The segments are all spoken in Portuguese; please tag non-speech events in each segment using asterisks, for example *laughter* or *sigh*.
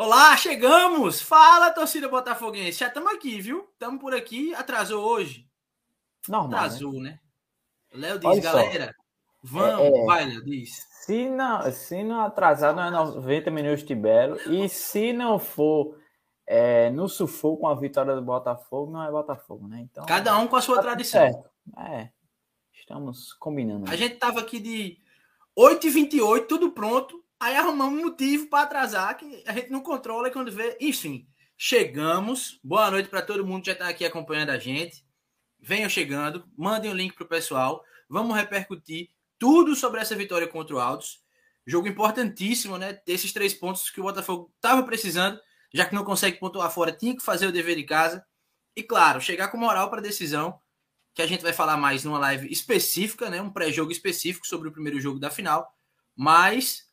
Olá, chegamos! Fala, torcida botafoguense. Já estamos aqui, viu? Estamos por aqui. Atrasou hoje? Normal. Atrasou, né? né? Léo diz, Olha só. galera, vamos. É, é. Vai, Léo, diz. Se não, se não atrasar, não é 90 minutos de Belo. E se não for é, no sufoco com a vitória do Botafogo, não é Botafogo, né? Então, Cada um com a sua tá tradição. certo. É. Estamos combinando. A gente tava aqui de 8h28, tudo pronto. Aí arrumamos um motivo para atrasar, que a gente não controla e quando vê. Enfim, chegamos. Boa noite para todo mundo que já está aqui acompanhando a gente. Venham chegando, mandem o link pro pessoal. Vamos repercutir tudo sobre essa vitória contra o Altos. Jogo importantíssimo, né? Ter esses três pontos que o Botafogo estava precisando, já que não consegue pontuar fora, tinha que fazer o dever de casa. E claro, chegar com moral para a decisão, que a gente vai falar mais numa live específica, né? Um pré-jogo específico sobre o primeiro jogo da final. Mas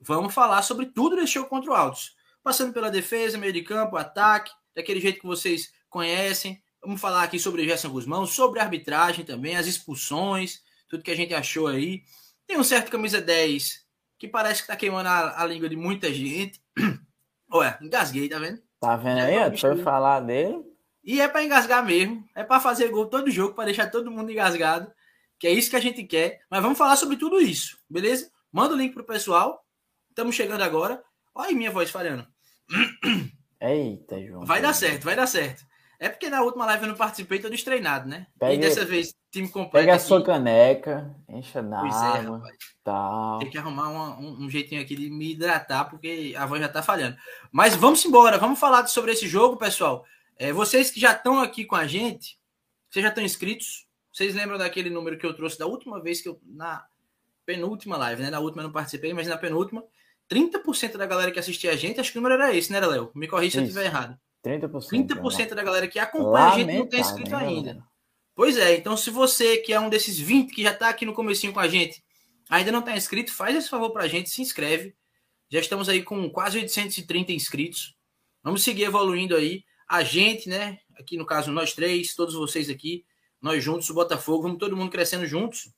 vamos falar sobre tudo desse jogo contra o Altos. Passando pela defesa, meio de campo, ataque, daquele jeito que vocês conhecem. Vamos falar aqui sobre o Gerson Guzmão, sobre a arbitragem também, as expulsões, tudo que a gente achou aí. Tem um certo camisa 10 que parece que tá queimando a, a língua de muita gente. *clears throat* Ué, engasguei, tá vendo? Tá vendo É, aí? bicho, Foi falar dele. E é para engasgar mesmo. É para fazer gol todo jogo, para deixar todo mundo engasgado. Que é isso que a gente quer. Mas vamos falar sobre tudo isso, beleza? Manda o link pro pessoal. Estamos chegando agora. Olha aí minha voz falhando. Eita, João. Vai dar certo, vai dar certo. É porque na última live eu não participei, tô destreinado, né? e dessa vez, time completo. Pega a sua caneca, encha Pois é, d'água, rapaz. tal. Tem que arrumar uma- um, um jeitinho aqui de me hidratar, porque a voz já tá falhando. Mas vamos embora, vamos falar sobre esse jogo, pessoal. É, vocês que já estão aqui com a gente, vocês já estão inscritos? Vocês lembram daquele número que eu trouxe da última vez que eu. Na penúltima live, né? Na última eu não participei, mas na penúltima. 30% da galera que assistia a gente, acho que o número era esse, né, Léo? Me corrija se eu estiver errado. 30%. 30% da galera que acompanha a gente não tem inscrito né, ainda. Pois é, então se você que é um desses 20 que já está aqui no comecinho com a gente, ainda não está inscrito, faz esse favor para a gente, se inscreve. Já estamos aí com quase 830 inscritos. Vamos seguir evoluindo aí. A gente, né? Aqui no caso, nós três, todos vocês aqui, nós juntos, o Botafogo, vamos todo mundo crescendo juntos.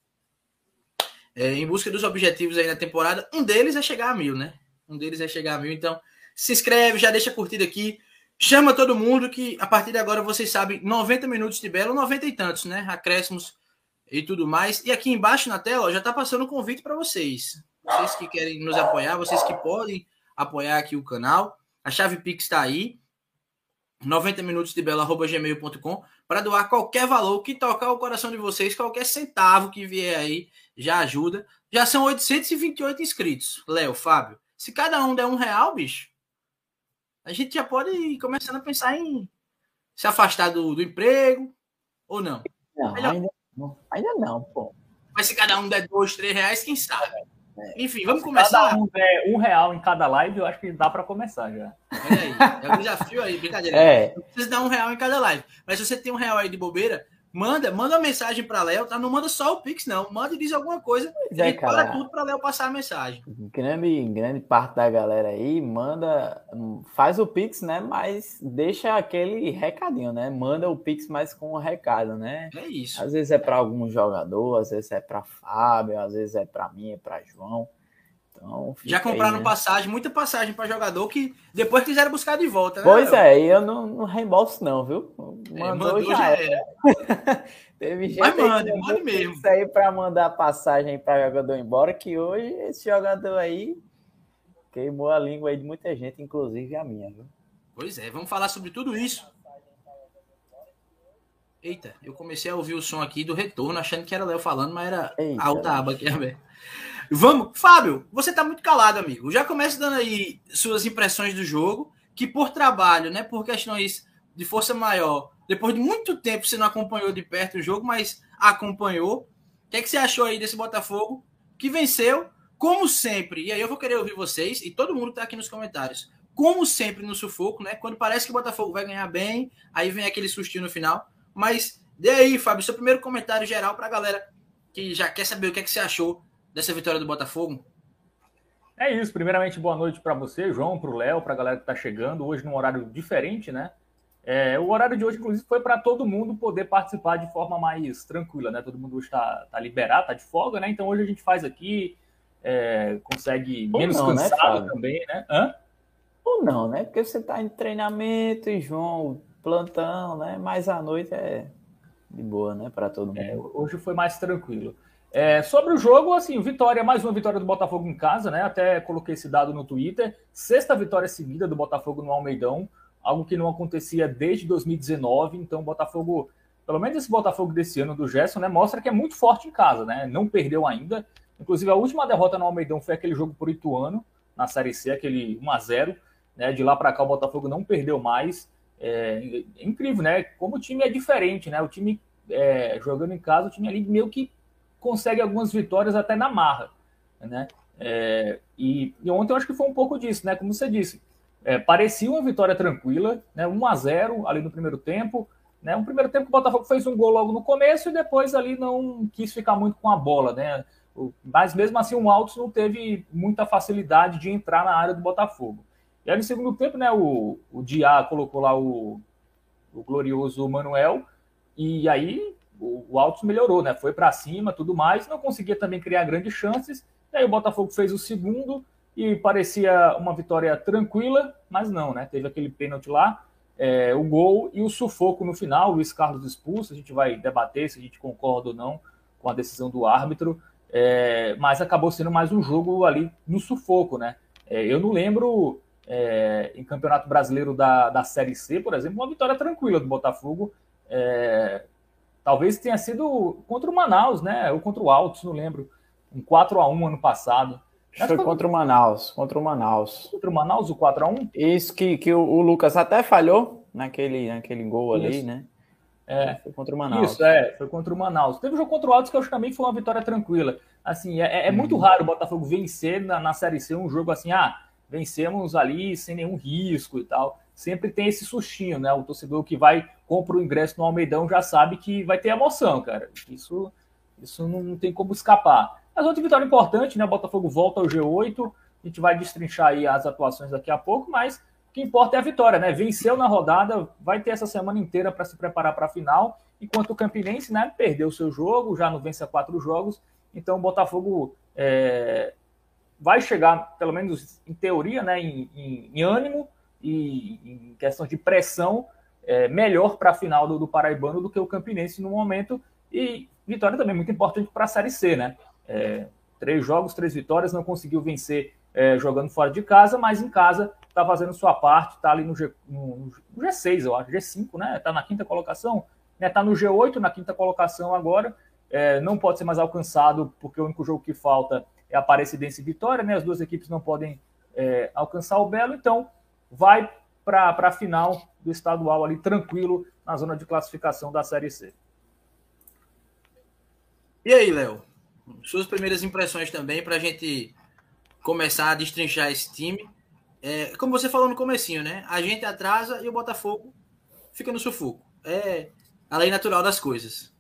É, em busca dos objetivos aí na temporada. Um deles é chegar a mil, né? Um deles é chegar a mil. Então, se inscreve, já deixa a curtida aqui. Chama todo mundo que a partir de agora vocês sabem 90 minutos de belo, 90 e tantos, né? Acréscimos e tudo mais. E aqui embaixo na tela ó, já tá passando um convite para vocês. Vocês que querem nos apoiar, vocês que podem apoiar aqui o canal. A chave Pix está aí. 90 minutos de belo@gmail.com para doar qualquer valor que tocar o coração de vocês, qualquer centavo que vier aí já ajuda. Já são 828 inscritos. Léo, Fábio, se cada um der um real, bicho, a gente já pode ir começando a pensar em se afastar do, do emprego ou não. Não, Melhor. ainda não. Ainda não, pô. Mas se cada um der dois, três reais, quem sabe? Enfim, vamos Cada começar. um der um real em cada live, eu acho que dá para começar já. Olha aí, é um desafio aí, brincadeira. *laughs* É, Não precisa dar um real em cada live. Mas se você tem um real aí de bobeira, manda, manda uma mensagem para Léo, tá? Não manda só o Pix, não. Manda e diz alguma coisa. pois e a é, gente para cara. tudo para Léo passar a mensagem. Grande, grande parte da galera aí manda, faz o Pix, né? Mas deixa aquele recadinho, né? Manda o Pix mais com o recado, né? É isso. Às vezes é para algum jogador, às vezes é para Fábio, às vezes é para mim, é para João. Então, Já compraram aí, né? passagem, muita passagem para jogador que depois quiseram buscar de volta, né? Pois Léo? é, e eu não, não reembolso não, viu? É, Mandou, mandou, já, já era. era. *laughs* Teve gente Mas manda, manda mesmo. Pix aí para mandar passagem para jogador embora, que hoje esse jogador aí queimou a língua aí de muita gente, inclusive a minha, viu? Pois é, vamos falar sobre tudo isso. Eita, eu comecei a ouvir o som aqui do retorno, achando que era Léo falando, mas era Eita, a outra Léo. aba aqui aberta. Vamos, Fábio, você tá muito calado, amigo. Já começa dando aí suas impressões do jogo, que por trabalho, né, por questões de força maior, depois de muito tempo você não acompanhou de perto o jogo, mas acompanhou. O que, é que você achou aí desse Botafogo que venceu, como sempre? E aí eu vou querer ouvir vocês e todo mundo tá aqui nos comentários. Como sempre no sufoco, né? Quando parece que o Botafogo vai ganhar bem, aí vem aquele sustinho no final. Mas dê aí, Fábio, seu primeiro comentário geral pra galera que já quer saber o que, é que você achou dessa vitória do Botafogo. É isso. Primeiramente, boa noite para você, João, para o Léo, para a galera que está chegando. Hoje num horário diferente, né? É, o horário de hoje, inclusive, foi para todo mundo poder participar de forma mais tranquila, né? Todo mundo hoje está tá liberado, está de folga, né? Então hoje a gente faz aqui, é, consegue Ou menos não, né, cansado Fábio? também, né? Hã? Ou não, né? Porque você está em treinamento e João plantão, né? Mas à noite é de boa, né? Para todo mundo. É, hoje foi mais tranquilo. É, sobre o jogo, assim, vitória, mais uma vitória do Botafogo em casa, né? Até coloquei esse dado no Twitter. Sexta vitória seguida do Botafogo no Almeidão, algo que não acontecia desde 2019. Então, o Botafogo, pelo menos esse Botafogo desse ano do Gerson, né? Mostra que é muito forte em casa, né? Não perdeu ainda. Inclusive, a última derrota no Almeidão foi aquele jogo por Ituano, na Série C, aquele 1 a 0 né? De lá para cá, o Botafogo não perdeu mais. É, é, incrível, né? Como o time é diferente, né? O time é, jogando em casa, o time ali meio que consegue algumas vitórias até na marra, né? É, e, e, ontem eu acho que foi um pouco disso, né? Como você disse, é, parecia uma vitória tranquila, né? 1 a 0 ali no primeiro tempo, né? Um primeiro tempo que o Botafogo fez um gol logo no começo e depois ali não quis ficar muito com a bola, né? Mas mesmo assim o Altos não teve muita facilidade de entrar na área do Botafogo. E aí no segundo tempo, né? O, o Diá colocou lá o, o glorioso Manuel e aí o, o Altos melhorou, né? Foi para cima, tudo mais, não conseguia também criar grandes chances. E aí o Botafogo fez o segundo e parecia uma vitória tranquila, mas não, né? Teve aquele pênalti lá, é, o gol e o sufoco no final, o Luiz Carlos expulso. A gente vai debater se a gente concorda ou não com a decisão do árbitro, é, mas acabou sendo mais um jogo ali no sufoco, né? É, eu não lembro é, em Campeonato Brasileiro da, da Série C, por exemplo, uma vitória tranquila do Botafogo. É, Talvez tenha sido contra o Manaus, né? Ou contra o Altos, não lembro. Um 4 a 1 ano passado. Foi, foi contra o Manaus, contra o Manaus. Contra o Manaus, o 4 a 1 Isso que, que o, o Lucas até falhou naquele, naquele gol Isso. ali, né? É, foi contra o Manaus. Isso, é, foi contra o Manaus. Teve um jogo contra o Altos que eu acho que também foi uma vitória tranquila. Assim, é, é muito uhum. raro o Botafogo vencer na, na Série C um jogo assim, ah, vencemos ali sem nenhum risco e tal sempre tem esse sustinho, né? O torcedor que vai, compra o ingresso no Almeidão já sabe que vai ter emoção, cara. Isso, isso não tem como escapar. Mas outra vitória importante, né? O Botafogo volta ao G8. A gente vai destrinchar aí as atuações daqui a pouco, mas o que importa é a vitória, né? Venceu na rodada, vai ter essa semana inteira para se preparar para a final. Enquanto o Campinense, né, perdeu o seu jogo, já não vence a quatro jogos. Então o Botafogo é, vai chegar, pelo menos em teoria, né, em, em, em ânimo e em questão de pressão é, melhor para a final do, do, Paraibano do que o Campinense no momento. E vitória também muito importante para a Série C, né? É, três jogos, três vitórias, não conseguiu vencer é, jogando fora de casa, mas em casa está fazendo sua parte, está ali no, G, no, no, G6, eu acho, G5, né? Está na quinta colocação, está né? Tá no G8, na quinta colocação agora. É, não pode ser mais alcançado, porque o único jogo que falta é a Aparecidense e Vitória, né? As duas equipes não podem é, alcançar o Belo, então vai para a final do estadual ali tranquilo na zona de classificação da Série C. E aí, Léo? Suas primeiras impressões também para a gente começar a destrinchar esse time. É, como você falou no comecinho, né? A gente atrasa e o Botafogo fica no sufoco. É a lei natural das coisas.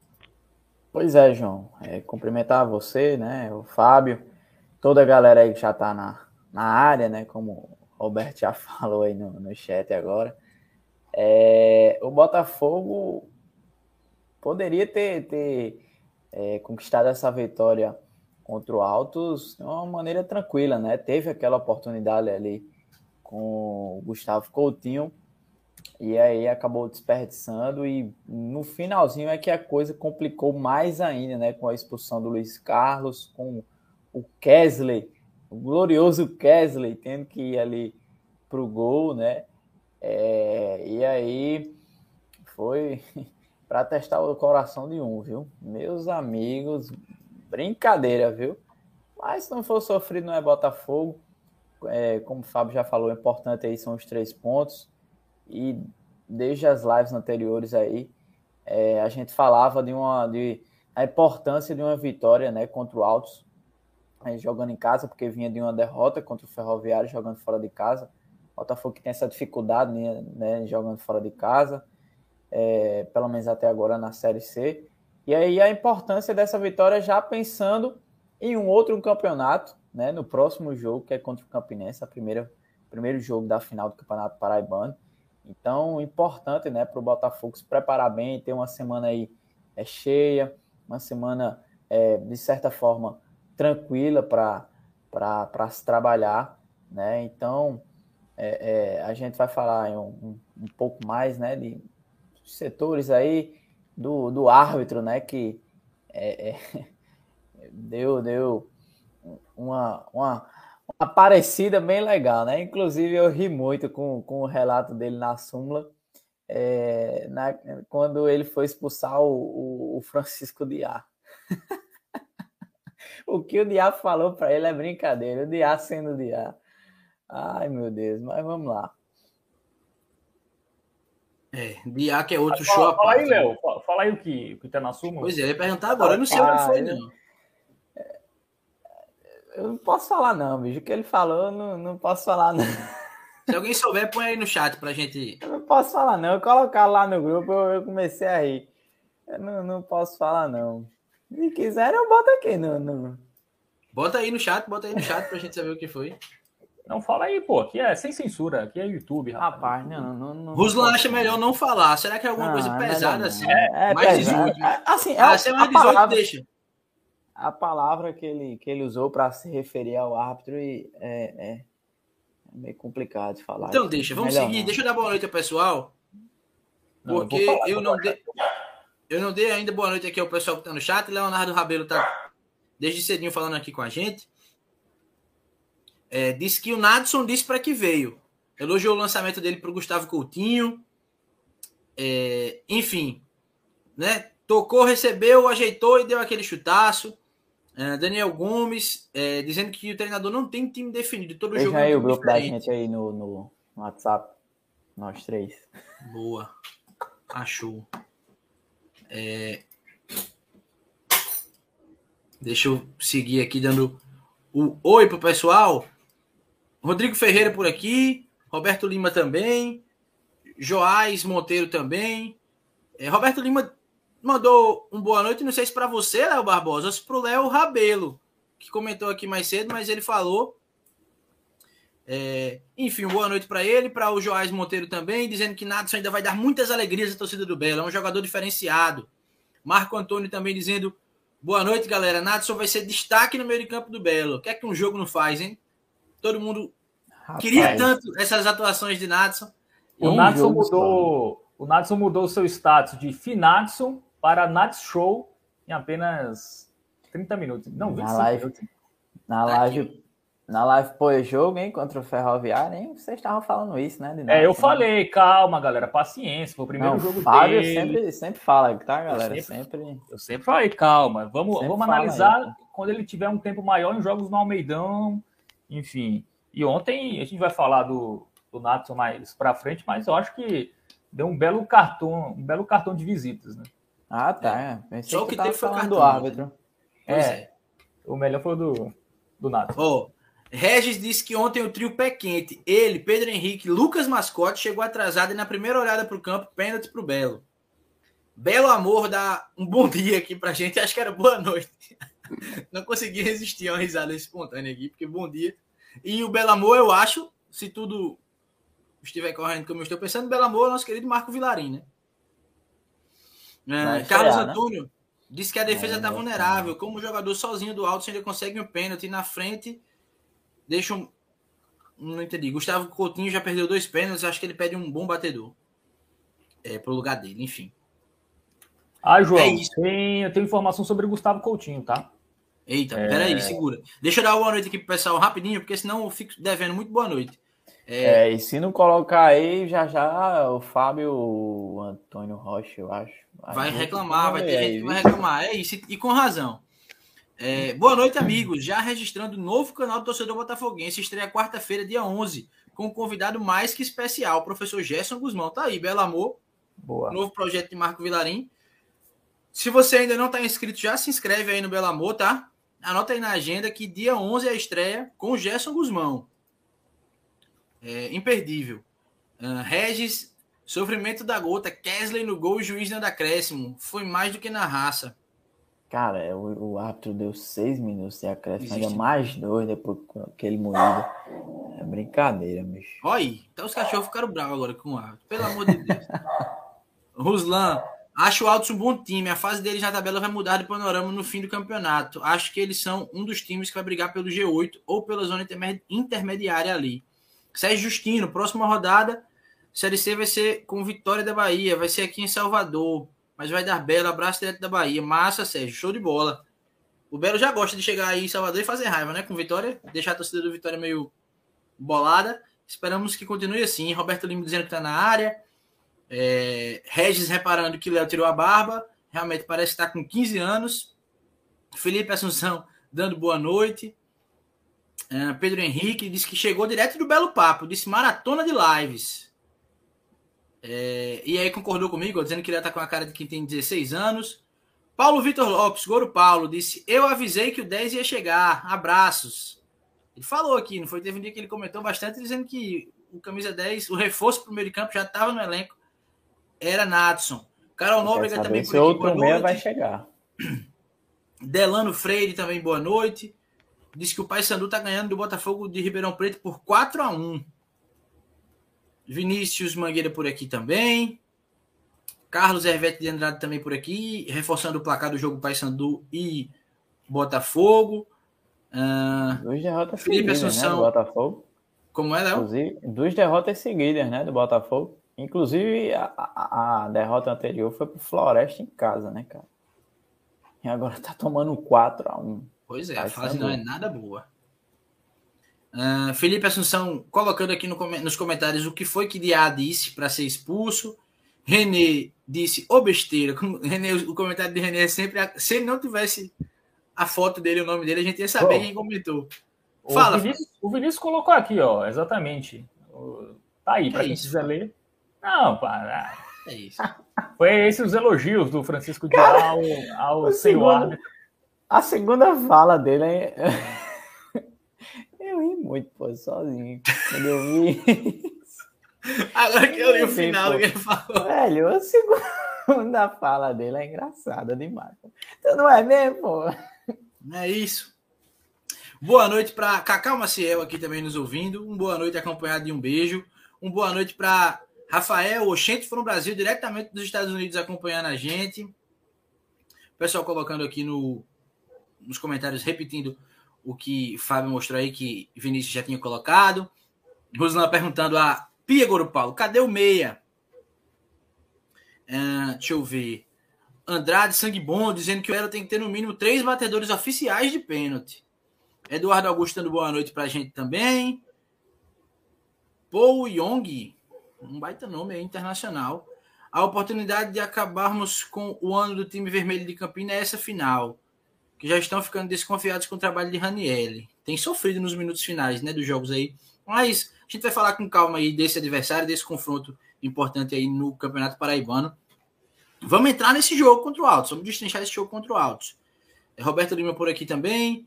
Pois é, João. É, cumprimentar você, né? O Fábio, toda a galera aí que já está na, na área, né? Como Roberto já *laughs* falou aí no, no chat agora. É, o Botafogo poderia ter, ter é, conquistado essa vitória contra o Altos de uma maneira tranquila, né? Teve aquela oportunidade ali com o Gustavo Coutinho e aí acabou desperdiçando e no finalzinho é que a coisa complicou mais ainda, né? Com a expulsão do Luiz Carlos, com o Kesley o glorioso Kesley tendo que ir ali para o gol, né? É, e aí foi *laughs* para testar o coração de um, viu? Meus amigos, brincadeira, viu? Mas se não for sofrido, não é Botafogo. É, como o Fábio já falou, o importante aí são os três pontos. E desde as lives anteriores aí, é, a gente falava de uma de a importância de uma vitória, né, contra o Altos jogando em casa, porque vinha de uma derrota contra o Ferroviário jogando fora de casa. O Botafogo que tem essa dificuldade né, né jogando fora de casa, é, pelo menos até agora na Série C. E aí a importância dessa vitória já pensando em um outro campeonato, né, no próximo jogo, que é contra o Campinense, a primeira primeiro jogo da final do Campeonato Paraibano. Então, importante, né, para o Botafogo se preparar bem, ter uma semana aí é, cheia, uma semana, é, de certa forma, tranquila para se trabalhar, né? Então, é, é, a gente vai falar um, um, pouco mais, né, de setores aí do, do árbitro, né, que é, é *laughs* deu, deu uma, uma, uma parecida bem legal, né? Inclusive eu ri muito com, com o relato dele na súmula, é, na, quando ele foi expulsar o, o, o Francisco Diá. *laughs* *laughs* o que o Diá falou para ele é brincadeira, o Diá sendo o Diá. Ai, meu Deus, mas vamos lá. É, Diá que é outro fala, show. Fala aí, né? Léo, fala aí o que, o que tá na súmula. Pois é, eu ia perguntar agora, eu não sei ah, onde foi, não. Eu não posso falar, não, bicho. O que ele falou, não, não posso falar, não. Se alguém souber, põe aí no chat pra gente. *laughs* Eu não posso falar, não. Eu colocar lá no grupo, eu, eu comecei a rir. Eu não, não posso falar, não. Se quiser, eu boto aqui no, no. Bota aí no chat, bota aí no chat pra gente saber o que foi. Não, fala aí, pô. Aqui é sem censura. Aqui é YouTube, rapaz. rapaz não, não, não, Ruslan acha melhor não falar. Será que é alguma coisa é pesada assim? É, é mais pesado. 18. É, assim, é, ah, se é mais 18, palavra, deixa. A palavra que ele, que ele usou para se referir ao árbitro e é, é, é, meio complicado de falar. Então deixa, vamos melhor seguir. Não. Deixa eu dar boa noite ao pessoal. Porque eu, falar, eu não dei. Eu não dei ainda boa noite aqui ao pessoal que está no chat. Leonardo Rabelo está desde cedinho falando aqui com a gente. É, disse que o Nadson disse para que veio. Elogiou o lançamento dele para o Gustavo Coutinho. É, enfim, né? Tocou, recebeu, ajeitou e deu aquele chutaço. É, Daniel Gomes é, dizendo que o treinador não tem time definido. Todo Veja jogo aí o grupo diferente. da gente aí no, no WhatsApp. Nós três. Boa. Achou. É... Deixa eu seguir aqui dando o oi pro pessoal. Rodrigo Ferreira por aqui, Roberto Lima também, Joás Monteiro também. É, Roberto Lima mandou um boa noite, não sei se para você, Léo Barbosa, ou se para o Léo Rabelo, que comentou aqui mais cedo, mas ele falou. É, enfim, boa noite para ele, para o Joás Monteiro também, dizendo que Nadson ainda vai dar muitas alegrias à torcida do Belo, é um jogador diferenciado. Marco Antônio também dizendo boa noite, galera. Nadson vai ser destaque no meio de campo do Belo. O que é que um jogo não faz, hein? Todo mundo Rapaz. queria tanto essas atuações de Nadson. O Nadson mudou, o Nadson mudou o seu status de Finadson para Nats Show em apenas 30 minutos. Não, 25 na live, minutos. Na live, na live pós-jogo, hein, contra o Ferroviário, hein? Vocês estavam falando isso, né? é, eu falei, calma, galera, paciência, foi o primeiro Não, jogo Fábio dele. sempre, sempre fala, tá, galera? Eu sempre, sempre... Eu sempre falei, calma, vamos, vamos analisar aí, quando ele tiver um tempo maior em jogos no Almeidão, enfim. E ontem a gente vai falar do, do Natson mais para frente, mas eu acho que deu um belo cartão, um belo cartão de visitas, né? Ah, tá. É. Só o que, que teve foi o cartão do árbitro. É. é. O melhor foi o do, do Nato. Oh, Regis disse que ontem o trio pé quente, ele, Pedro Henrique, Lucas Mascote, chegou atrasado e na primeira olhada para o campo, pênalti para o Belo. Belo Amor dá um bom *laughs* dia aqui para gente, acho que era boa noite. *laughs* Não consegui resistir a uma risada espontânea aqui, porque bom dia. E o Belo Amor, eu acho, se tudo estiver correndo como eu estou pensando, Belo Amor é nosso querido Marco Vilarim, né? É, Carlos né? Antônio né? disse que a defesa está vulnerável. Como o jogador sozinho do alto, ele consegue um pênalti na frente, deixa um. Não entendi. Gustavo Coutinho já perdeu dois pênaltis. Acho que ele pede um bom batedor é, para o lugar dele. Enfim. Ah, João, é tem, eu tenho informação sobre o Gustavo Coutinho, tá? Eita, é... peraí, segura. Deixa eu dar uma boa noite aqui pro pessoal rapidinho, porque senão eu fico devendo muito boa noite. É... é, e se não colocar aí, já já o Fábio o Antônio Rocha, eu acho. Vai reclamar, vai ter gente que vai reclamar. É isso, e com razão. É, boa noite, amigos. Já registrando o novo canal do Torcedor Botafoguense. Estreia quarta-feira, dia 11, com um convidado mais que especial, o professor Gerson Guzmão. Tá aí, Belo Amor. Boa. Novo projeto de Marco Vilarim. Se você ainda não está inscrito, já se inscreve aí no Belo Amor, tá? Anota aí na agenda que dia 11 é a estreia com o Gerson Guzmão. É, imperdível. Uh, Regis, sofrimento da gota. Kesley no gol, juiz não acréscimo. Foi mais do que na raça. Cara, é, o, o árbitro deu seis minutos de acréscimo, ainda mais dois depois com aquele moído. É brincadeira, bicho. Olha aí, então os cachorros ficaram bravos agora com o árbitro. Pelo amor de Deus. *laughs* Ruslan, acho o Altos um bom time. A fase deles na tabela vai mudar de panorama no fim do campeonato. Acho que eles são um dos times que vai brigar pelo G8 ou pela zona intermediária ali. Sérgio Justino, próxima rodada, Série C vai ser com Vitória da Bahia, vai ser aqui em Salvador, mas vai dar belo abraço direto da Bahia. Massa, Sérgio, show de bola. O Belo já gosta de chegar aí em Salvador e fazer raiva, né? Com Vitória, deixar a torcida do Vitória meio bolada. Esperamos que continue assim. Roberto Lima dizendo que tá na área. É, Regis reparando que Léo tirou a barba. Realmente parece estar tá com 15 anos. Felipe Assunção dando boa noite. É, Pedro Henrique disse que chegou direto do Belo Papo. Disse maratona de lives. É, e aí concordou comigo, dizendo que ele está com a cara de quem tem 16 anos. Paulo Vitor Lopes, Goro Paulo, disse: Eu avisei que o 10 ia chegar. Abraços. Ele falou aqui, não foi? Teve um dia que ele comentou bastante, dizendo que o camisa 10, o reforço para o meio de campo já estava no elenco. Era Nadson. Carol Nóbrega também aqui, outro meia vai chegar. *clears throat* Delano Freire também, boa noite. Diz que o Paysandu está ganhando do Botafogo de Ribeirão Preto por 4 a 1 Vinícius Mangueira por aqui também. Carlos Hervete de Andrade também por aqui, reforçando o placar do jogo Paysandu e Botafogo. Uh, duas derrotas Felipe seguidas, Assunção. Né, do Botafogo. Como é, Léo? Duas derrotas seguidas, né, do Botafogo. Inclusive, a, a, a derrota anterior foi pro Floresta em casa, né, cara? E agora tá tomando 4 a 1 Pois é, a fase não é nada boa. Uh, Felipe Assunção colocando aqui no, nos comentários o que foi que Diá disse para ser expulso. René disse, ô oh, besteira. René, o comentário de René é sempre. Se ele não tivesse a foto dele, o nome dele, a gente ia saber oh. quem comentou. Fala. O Vinícius, o Vinícius, colocou aqui, ó, exatamente. Tá aí, para quem isso, quiser ler. Não, para. É isso. *laughs* Foi esses os elogios do Francisco de ao, ao senhor A segunda fala dele é. Eu ri muito, pô, sozinho. Quando eu vi. *laughs* Agora que eu li o final que ele falou. Velho, a segunda *laughs* fala dele é engraçada demais. Então não é mesmo, pô? É isso. Boa noite para Cacau Maciel aqui também nos ouvindo. Um boa noite acompanhado de um beijo. Um boa noite para Rafael Oxente from Brasil, diretamente dos Estados Unidos, acompanhando a gente. O pessoal colocando aqui no, nos comentários, repetindo o que Fábio mostrou aí, que Vinícius já tinha colocado. Rosana perguntando a Pia Goro Paulo, cadê o meia? Uh, deixa eu ver. Andrade Sangue Bom dizendo que o Elo tem que ter no mínimo três batedores oficiais de pênalti. Eduardo Augusto dando boa noite pra gente também. Paul Young, um baita nome aí, internacional. A oportunidade de acabarmos com o ano do time vermelho de Campina é essa final. Que já estão ficando desconfiados com o trabalho de Ranielli. Tem sofrido nos minutos finais, né, dos jogos aí. Mas a gente vai falar com calma aí desse adversário, desse confronto importante aí no Campeonato Paraibano. Vamos entrar nesse jogo contra o Altos. Vamos destrinchar esse jogo contra o Altos. É, Roberto Lima por aqui também,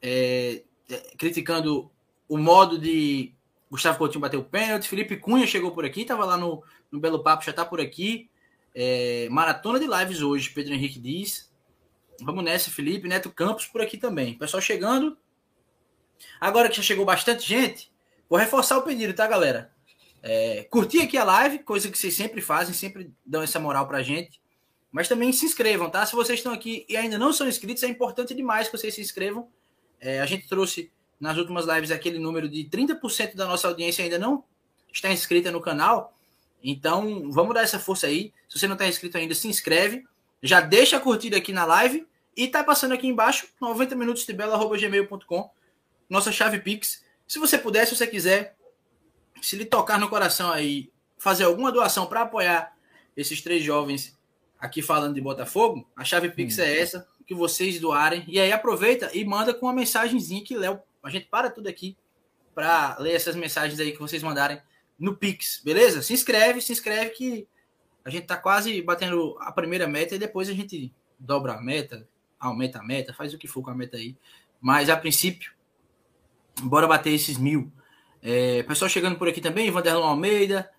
é, é, criticando o modo de Gustavo Coutinho bater o pênalti. Felipe Cunha chegou por aqui, estava lá no, no Belo Papo, já está por aqui. É, maratona de lives hoje, Pedro Henrique diz. Vamos nessa, Felipe. Neto Campos por aqui também. Pessoal chegando. Agora que já chegou bastante gente, Vou reforçar o pedido, tá, galera? É, curtir aqui a live, coisa que vocês sempre fazem, sempre dão essa moral pra gente. Mas também se inscrevam, tá? Se vocês estão aqui e ainda não são inscritos, é importante demais que vocês se inscrevam. É, a gente trouxe nas últimas lives aquele número de 30% da nossa audiência ainda não está inscrita no canal. Então, vamos dar essa força aí. Se você não está inscrito ainda, se inscreve. Já deixa a curtida aqui na live. E tá passando aqui embaixo, 90 minutos de bela.gmail.com. Nossa chave Pix. Se você puder, se você quiser, se lhe tocar no coração aí, fazer alguma doação para apoiar esses três jovens aqui falando de Botafogo, a chave Pix hum. é essa, que vocês doarem. E aí aproveita e manda com uma mensagenzinha que Léo, a gente para tudo aqui para ler essas mensagens aí que vocês mandarem no Pix, beleza? Se inscreve, se inscreve que a gente tá quase batendo a primeira meta e depois a gente dobra a meta, aumenta a meta, faz o que for com a meta aí. Mas a princípio, Bora bater esses mil. É, pessoal chegando por aqui também, Vanderlon Almeida.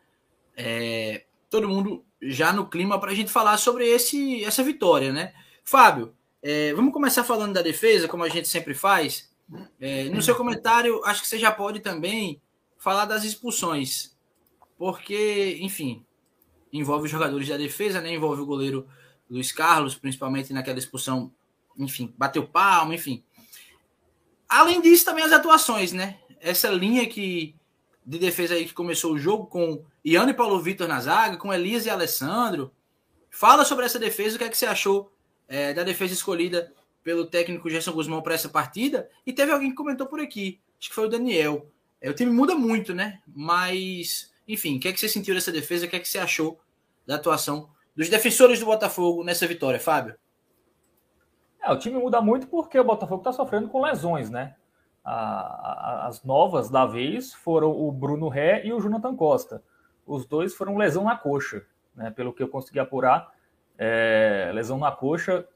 É, todo mundo já no clima para a gente falar sobre esse, essa vitória, né? Fábio, é, vamos começar falando da defesa, como a gente sempre faz. É, no seu comentário, acho que você já pode também falar das expulsões, porque, enfim, envolve os jogadores da defesa, né? Envolve o goleiro Luiz Carlos, principalmente naquela expulsão, enfim, bateu palma, enfim. Além disso, também as atuações, né? Essa linha que de defesa aí que começou o jogo com Iano e Paulo Vitor na zaga, com Elias e Alessandro. Fala sobre essa defesa, o que é que você achou é, da defesa escolhida pelo técnico Gerson Guzmão para essa partida. E teve alguém que comentou por aqui, acho que foi o Daniel. É, o time muda muito, né? Mas, enfim, o que é que você sentiu dessa defesa? O que é que você achou da atuação dos defensores do Botafogo nessa vitória, Fábio? É, o time muda muito porque o Botafogo está sofrendo com lesões, né? A, a, as novas da vez foram o Bruno Ré e o Jonathan Costa. Os dois foram lesão na coxa, né? Pelo que eu consegui apurar, é, lesão na coxa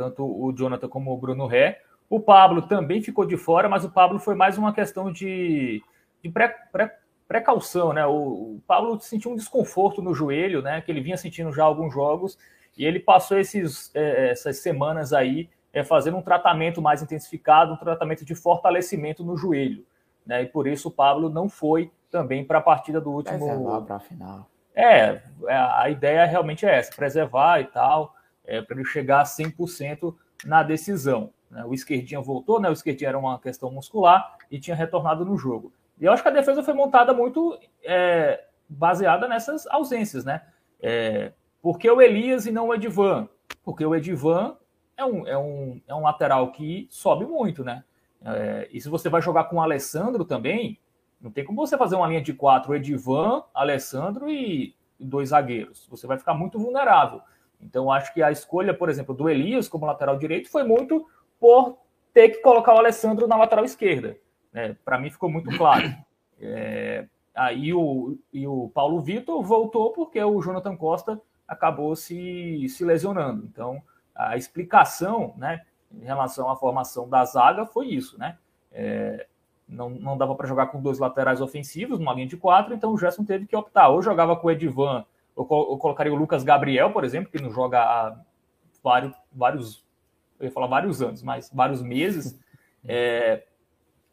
tanto o Jonathan como o Bruno Ré. O Pablo também ficou de fora, mas o Pablo foi mais uma questão de, de pré, pré, precaução, né? O, o, Pablo sentiu um desconforto no joelho, né? Que ele vinha sentindo já alguns jogos, e ele passou esses, é, essas semanas aí é, fazendo um tratamento mais intensificado, um tratamento de fortalecimento no joelho. Né? E por isso o Pablo não foi também para a partida do último. Preservar para a final. É, é, a ideia realmente é essa, preservar e tal é, para ele chegar a 100% na decisão. Né? O esquerdinha voltou, né? o esquerdinha era uma questão muscular e tinha retornado no jogo. E eu acho que a defesa foi montada muito é, baseada nessas ausências, né? É, por que o Elias e não o Edivan? Porque o Edivan é um, é um, é um lateral que sobe muito, né? É, e se você vai jogar com o Alessandro também, não tem como você fazer uma linha de quatro, Edivan, Alessandro e dois zagueiros. Você vai ficar muito vulnerável. Então, acho que a escolha, por exemplo, do Elias como lateral direito foi muito por ter que colocar o Alessandro na lateral esquerda. Né? Para mim ficou muito claro. É, aí o, e o Paulo Vitor voltou porque o Jonathan Costa acabou se, se lesionando. Então, a explicação né, em relação à formação da zaga foi isso. Né? É, não, não dava para jogar com dois laterais ofensivos, numa linha de quatro, então o Gerson teve que optar. Ou jogava com o Edivan eu, eu colocaria o Lucas Gabriel, por exemplo, que não joga há vários, vários eu ia falar vários anos, mas vários meses. É,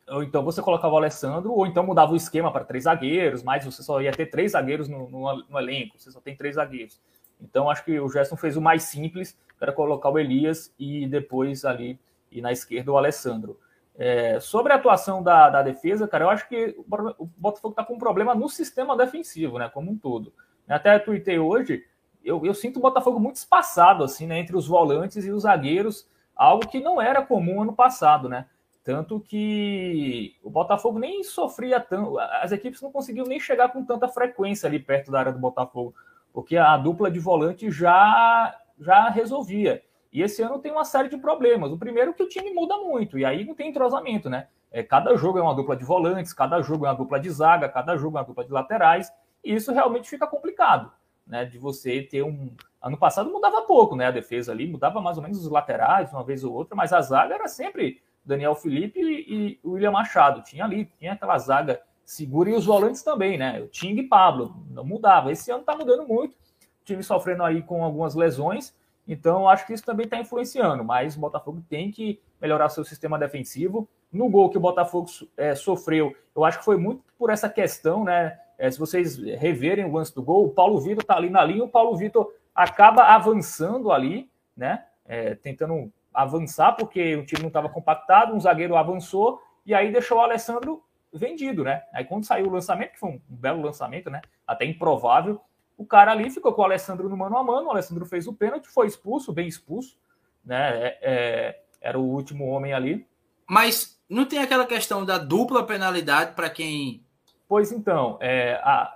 ou então você colocava o Alessandro, ou então mudava o esquema para três zagueiros, mas você só ia ter três zagueiros no, no, no, elenco, você só tem três zagueiros. Então acho que o Gerson fez o mais simples, para colocar o Elias e depois ali e na esquerda o Alessandro. É, sobre a atuação da, da, defesa, cara, eu acho que o Botafogo está com um problema no sistema defensivo, né, como um todo. Até tuitei hoje, eu, eu sinto o Botafogo muito espaçado, assim, né, entre os volantes e os zagueiros, algo que não era comum ano passado, né? Tanto que o Botafogo nem sofria tanto, as equipes não conseguiam nem chegar com tanta frequência ali perto da área do Botafogo, porque a dupla de volante já, já resolvia. E esse ano tem uma série de problemas. O primeiro é que o time muda muito, e aí não tem entrosamento, né? É, cada jogo é uma dupla de volantes, cada jogo é uma dupla de zaga, cada jogo é uma dupla de laterais, e isso realmente fica complicado, né? De você ter um. Ano passado mudava pouco, né? A defesa ali mudava mais ou menos os laterais, uma vez ou outra, mas a zaga era sempre Daniel Felipe e, e William Machado. Tinha ali, tinha aquela zaga segura e os volantes também, né? O Ting e Pablo, não mudava. Esse ano tá mudando muito, o time sofrendo aí com algumas lesões, então acho que isso também está influenciando, mas o Botafogo tem que melhorar seu sistema defensivo. No gol que o Botafogo é, sofreu, eu acho que foi muito por essa questão, né? É, se vocês reverem o lance do gol, o Paulo Vitor está ali na linha, o Paulo Vitor acaba avançando ali, né? É, tentando avançar, porque o time não estava compactado, um zagueiro avançou e aí deixou o Alessandro vendido, né? Aí quando saiu o lançamento, que foi um, belo lançamento, né? Até improvável, o cara ali ficou com o Alessandro no mano a mano, o Alessandro fez o pênalti, foi expulso, bem expulso, né? É, é, era o último homem ali. Mas não tem aquela questão da dupla penalidade para quem Pois então, é, a,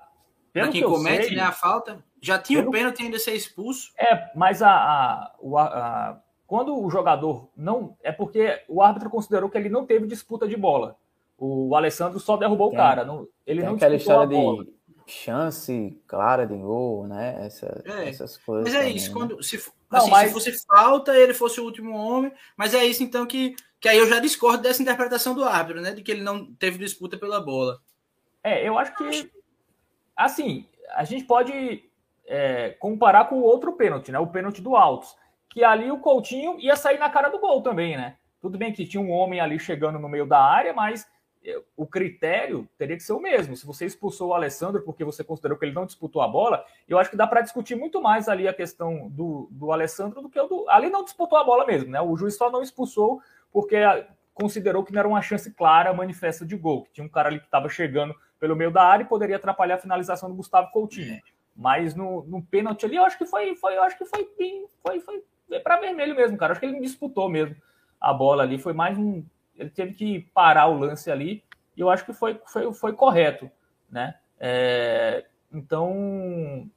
pelo quem que comete sei, né, a falta, já tinha pelo, o pênalti ainda ser expulso. É, mas a, a, a, a, quando o jogador não. É porque o árbitro considerou que ele não teve disputa de bola. O Alessandro só derrubou tem, o cara. Não, ele não aquela história de chance clara de gol, né? Essa, é, essas coisas. Mas é também, isso, né? quando se, não, assim, mas... se fosse falta, ele fosse o último homem, mas é isso então que, que aí eu já discordo dessa interpretação do árbitro, né? De que ele não teve disputa pela bola. É, eu acho que. Assim, a gente pode é, comparar com o outro pênalti, né? O pênalti do Altos. Que ali o Coutinho ia sair na cara do gol também, né? Tudo bem que tinha um homem ali chegando no meio da área, mas o critério teria que ser o mesmo. Se você expulsou o Alessandro porque você considerou que ele não disputou a bola, eu acho que dá para discutir muito mais ali a questão do, do Alessandro do que o do. Ali não disputou a bola mesmo, né? O juiz só não expulsou porque considerou que não era uma chance clara, manifesta de gol, que tinha um cara ali que estava chegando pelo meio da área e poderia atrapalhar a finalização do Gustavo Coutinho. Mas no, no pênalti ali, eu acho que foi, foi, eu acho que foi bem, foi, foi, foi para vermelho mesmo, cara. Eu acho que ele disputou mesmo a bola ali. Foi mais um. Ele teve que parar o lance ali e eu acho que foi, foi, foi correto, né? É, então,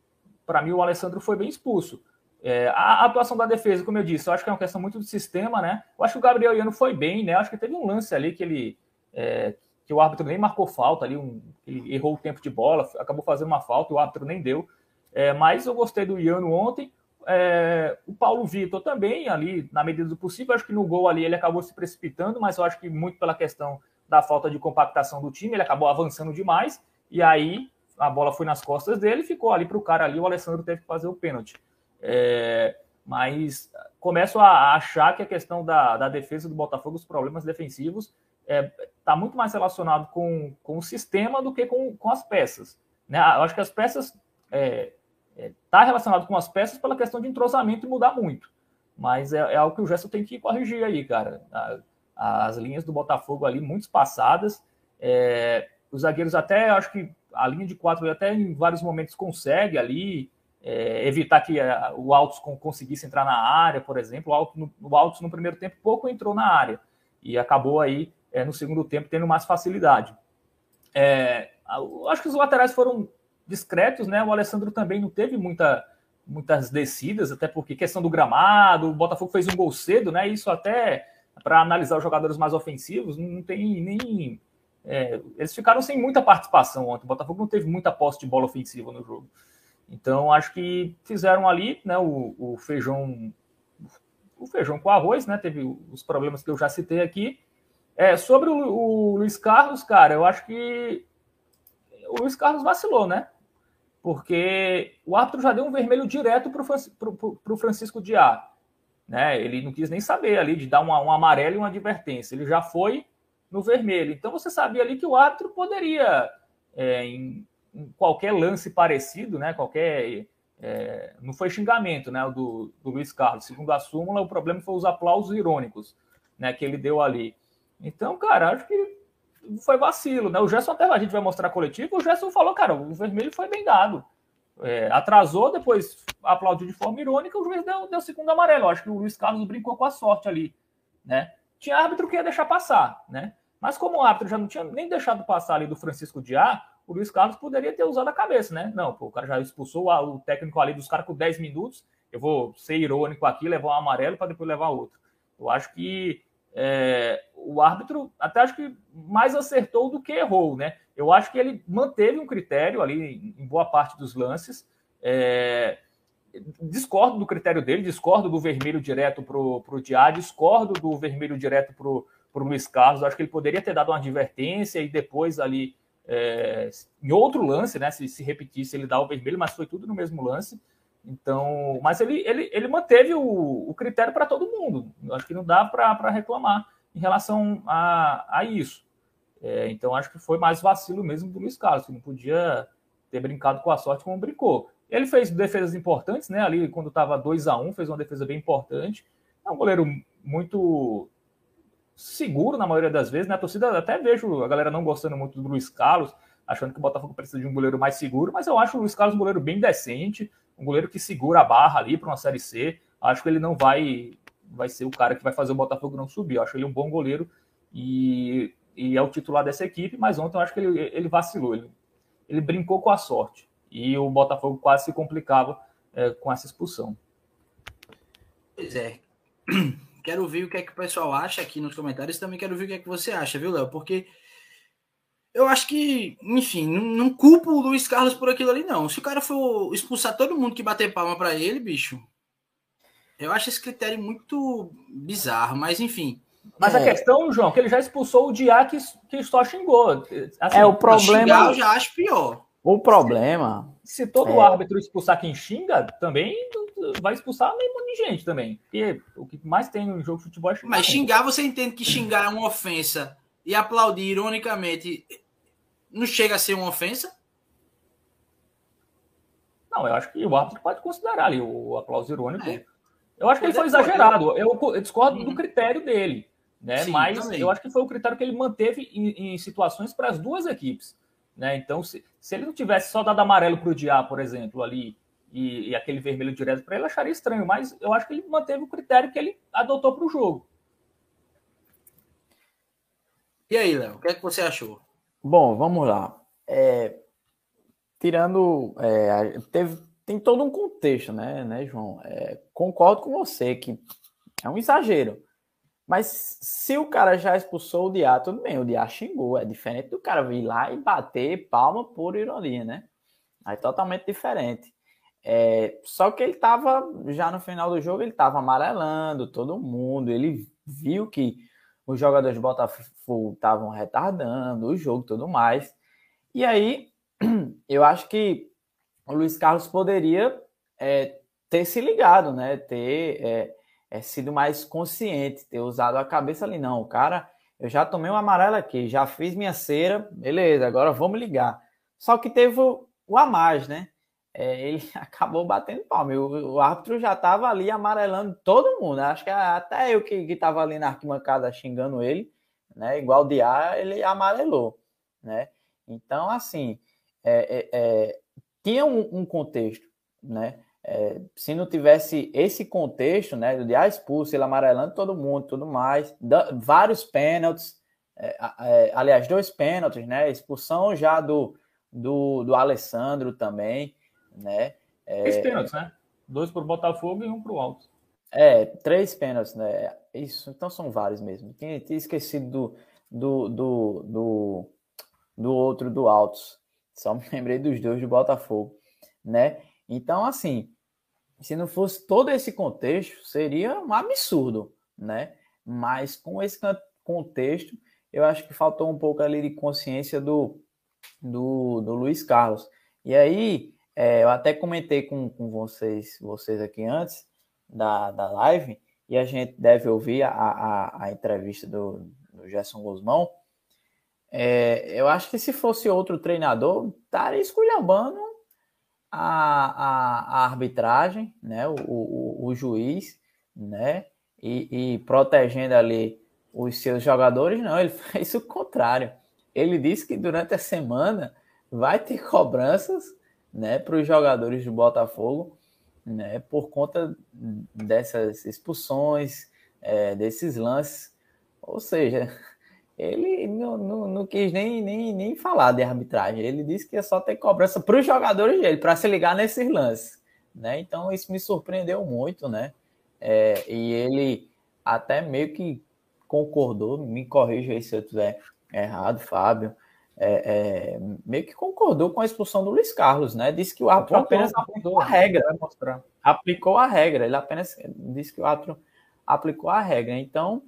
para mim, o Alessandro foi bem expulso. É, a atuação da defesa, como eu disse, eu acho que é uma questão muito do sistema, né? Eu acho que o Gabriel Iano foi bem, né? Eu acho que teve um lance ali que ele. É, que o árbitro nem marcou falta ali, um, ele errou o tempo de bola, acabou fazendo uma falta, o árbitro nem deu. É, mas eu gostei do Iano ontem. É, o Paulo Vitor também, ali, na medida do possível, acho que no gol ali ele acabou se precipitando, mas eu acho que muito pela questão da falta de compactação do time, ele acabou avançando demais, e aí a bola foi nas costas dele, ficou ali para o cara ali, o Alessandro teve que fazer o pênalti. É, mas começo a achar que a questão da, da defesa do Botafogo, os problemas defensivos, está é, tá muito mais relacionado com, com o sistema do que com, com as peças. Né? Eu acho que as peças está é, tá relacionado com as peças pela questão de entrosamento e mudar muito. Mas é, é algo que o Gerson tem que corrigir aí, cara. A, as linhas do Botafogo ali muito espaçadas. É, os zagueiros até, acho que a linha de quatro até em vários momentos consegue ali é, evitar que a, é, o Altos conseguisse entrar na área, por exemplo. O Altos, no, no primeiro tempo pouco entrou na área e acabou aí é, no segundo tempo tendo mais facilidade. É, acho que os laterais foram discretos, né? O Alessandro também não teve muita, muitas descidas, até porque questão do gramado, o Botafogo fez um gol cedo, né? Isso até para analisar os jogadores mais ofensivos, não tem nem. É, eles ficaram sem muita participação ontem. O Botafogo não teve muita posse de bola ofensiva no jogo. Então, acho que fizeram ali né, o, o, feijão o feijão com arroz, né? Teve os problemas que eu já citei aqui. É, sobre o, o Luiz Carlos, cara, eu acho que o Luiz Carlos vacilou, né? Porque o árbitro já deu um vermelho direto para o Francisco Diá. Né? Ele não quis nem saber ali de dar uma, um amarelo e uma advertência. Ele já foi no vermelho. Então você sabia ali que o árbitro poderia, é, em, qualquer lance parecido, né? Qualquer. É, não foi xingamento, né? Do, do Luiz Carlos. Segundo a súmula, o problema foi os aplausos irônicos, né? Que ele deu ali. Então, cara, acho que foi vacilo, né? O Gerson até a gente vai mostrar coletivo. O Gerson falou, cara, o vermelho foi bem dado. É, atrasou, depois aplaudiu de forma irônica, o juiz deu, deu segundo amarelo. Acho que o Luiz Carlos brincou com a sorte ali, né? Tinha árbitro que ia deixar passar, né? Mas como o árbitro já não tinha nem deixado passar ali do Francisco Diá, o Luiz Carlos poderia ter usado a cabeça, né? Não, pô, o cara já expulsou o técnico ali dos caras com 10 minutos. Eu vou ser irônico aqui, levar um amarelo para depois levar outro. Eu acho que é, o árbitro até acho que mais acertou do que errou, né? Eu acho que ele manteve um critério ali em boa parte dos lances. É, discordo do critério dele, discordo do vermelho direto para o Diá, discordo do vermelho direto para o Luiz Carlos. Acho que ele poderia ter dado uma advertência e depois ali é, em outro lance, né? Se, se repetisse, ele dá o vermelho, mas foi tudo no mesmo lance. Então, mas ele, ele, ele manteve o, o critério para todo mundo. Acho que não dá para reclamar em relação a, a isso. É, então, acho que foi mais vacilo mesmo do Luiz Carlos, que não podia ter brincado com a sorte como brincou. Ele fez defesas importantes, né? Ali, quando estava 2 a 1 fez uma defesa bem importante. É um goleiro muito seguro na maioria das vezes, né? A torcida até vejo a galera não gostando muito do Luiz Carlos, achando que o Botafogo precisa de um goleiro mais seguro, mas eu acho o Luiz Carlos um goleiro bem decente, um goleiro que segura a barra ali para uma série C. Acho que ele não vai vai ser o cara que vai fazer o Botafogo não subir. Eu acho ele um bom goleiro e, e é o titular dessa equipe, mas ontem eu acho que ele, ele vacilou, ele, ele brincou com a sorte e o Botafogo quase se complicava é, com essa expulsão. Pois é. *clears throat* Quero ver o que é que o pessoal acha aqui nos comentários. Também quero ver o que é que você acha, viu, Léo? Porque eu acho que, enfim, não, não culpo o Luiz Carlos por aquilo ali, não. Se o cara for expulsar todo mundo que bater palma para ele, bicho, eu acho esse critério muito bizarro, mas enfim. Mas é. a questão, João, que ele já expulsou o Diá que, que só xingou. Assim, é o problema. Xingar, eu já acho pior. O problema. Se todo é... árbitro expulsar quem xinga, também vai expulsar meio monte de gente também. Porque o que mais tem no jogo de futebol é xingar. Mas xingar, você entende que xingar é uma ofensa e aplaudir ironicamente não chega a ser uma ofensa? Não, eu acho que o árbitro pode considerar ali o aplauso irônico. É. Eu acho que ele foi exagerado. Eu, eu discordo uhum. do critério dele. Né? Sim, Mas também. eu acho que foi o critério que ele manteve em, em situações para as duas equipes. Né? Então, se, se ele não tivesse só dado amarelo para o Diá, por exemplo, ali, e, e aquele vermelho direto para ele, eu acharia estranho, mas eu acho que ele manteve o critério que ele adotou para o jogo. E aí, Léo, o que é que você achou? Bom, vamos lá. É, tirando. É, teve, tem todo um contexto, né, né João? É, concordo com você que é um exagero. Mas se o cara já expulsou o Diá, tudo bem, o Diá xingou. É diferente do cara vir lá e bater palma por ironia, né? Aí totalmente diferente. É, só que ele tava, já no final do jogo, ele tava amarelando todo mundo. Ele viu que os jogadores do Botafogo estavam retardando o jogo tudo mais. E aí, *clears throat* eu acho que o Luiz Carlos poderia é, ter se ligado, né? Ter é, é, sido mais consciente, ter usado a cabeça ali. Não, cara, eu já tomei um amarelo aqui, já fiz minha cera, beleza, agora vamos ligar. Só que teve o, o a mais, né? É, ele *laughs* acabou batendo palma. O, o árbitro já estava ali amarelando todo mundo. Acho que até eu que estava ali na arquibancada xingando ele, né? Igual de ar, ele amarelou, né? Então, assim, é, é, é tinha um, um, contexto, né? É, se não tivesse esse contexto, né? Do dia expulso, ele amarelando todo mundo, tudo mais, da, vários pênaltis, é, aliás, dois pênaltis, né? Expulsão já do, do, do Alessandro também né? É, três pênaltis, né? Dois para o Botafogo e um para o Alto. É, três pênaltis, né? Isso, então são vários mesmo. Tinha, tinha esquecido do, do, do, do, do outro do Altos. Só me *laughs* lembrei dos dois do Botafogo, né? Então, assim, se não fosse todo esse contexto, seria um absurdo, né? Mas com esse contexto, eu acho que faltou um pouco ali de consciência do, do, do Luiz Carlos. E aí, é, eu até comentei com, com vocês, vocês aqui antes da, da live, e a gente deve ouvir a, a, a entrevista do, do Gerson Guzmão. É, eu acho que se fosse outro treinador, estaria esculhambando a, a, a arbitragem, né, o, o, o juiz, né, e, e, protegendo ali os seus jogadores. Não, ele *laughs* fez o contrário. Ele disse que durante a semana vai ter cobranças né, para os jogadores do Botafogo, né, por conta dessas expulsões, é, desses lances. Ou seja, *laughs* ele não, não, não, quis nem, nem, nem falar de arbitragem. Ele disse que ia só ter cobrança para os jogadores dele, para se ligar nesses lances. Né? Então isso me surpreendeu muito, né? É, e ele até meio que concordou, me corrija aí se eu estiver errado, Fábio, é, é, meio que concordou com a expulsão do Luiz Carlos, né? Disse que o árbitro apenas aplicou a regra. Aplicou a regra. Ele apenas disse que o árbitro aplicou a regra. Então,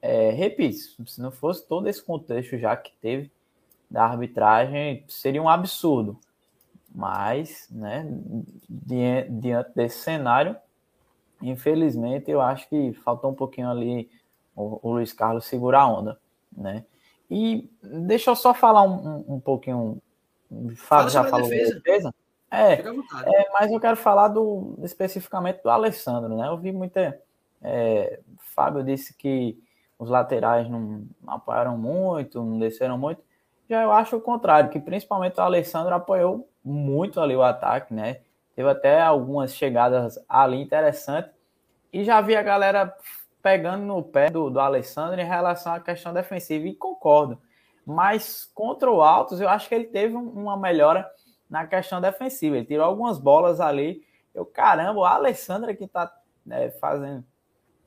é, repito, se não fosse todo esse contexto já que teve da arbitragem, seria um absurdo. Mas, né, diante, diante desse cenário, infelizmente, eu acho que faltou um pouquinho ali o, o Luiz Carlos segurar a onda, né? E deixa eu só falar um, um, um pouquinho. O Fábio já falou defesa. defesa. É, é, mas eu quero falar do, especificamente do Alessandro, né? Eu vi muita. É, Fábio disse que os laterais não, não apoiaram muito, não desceram muito. Já eu acho o contrário, que principalmente o Alessandro apoiou muito ali o ataque, né? Teve até algumas chegadas ali interessantes. E já vi a galera pegando no pé do, do Alessandro em relação à questão defensiva, e concordo. Mas contra o Altos, eu acho que ele teve uma melhora na questão defensiva. Ele tirou algumas bolas ali. Eu, caramba, o Alessandro que tá né, fazendo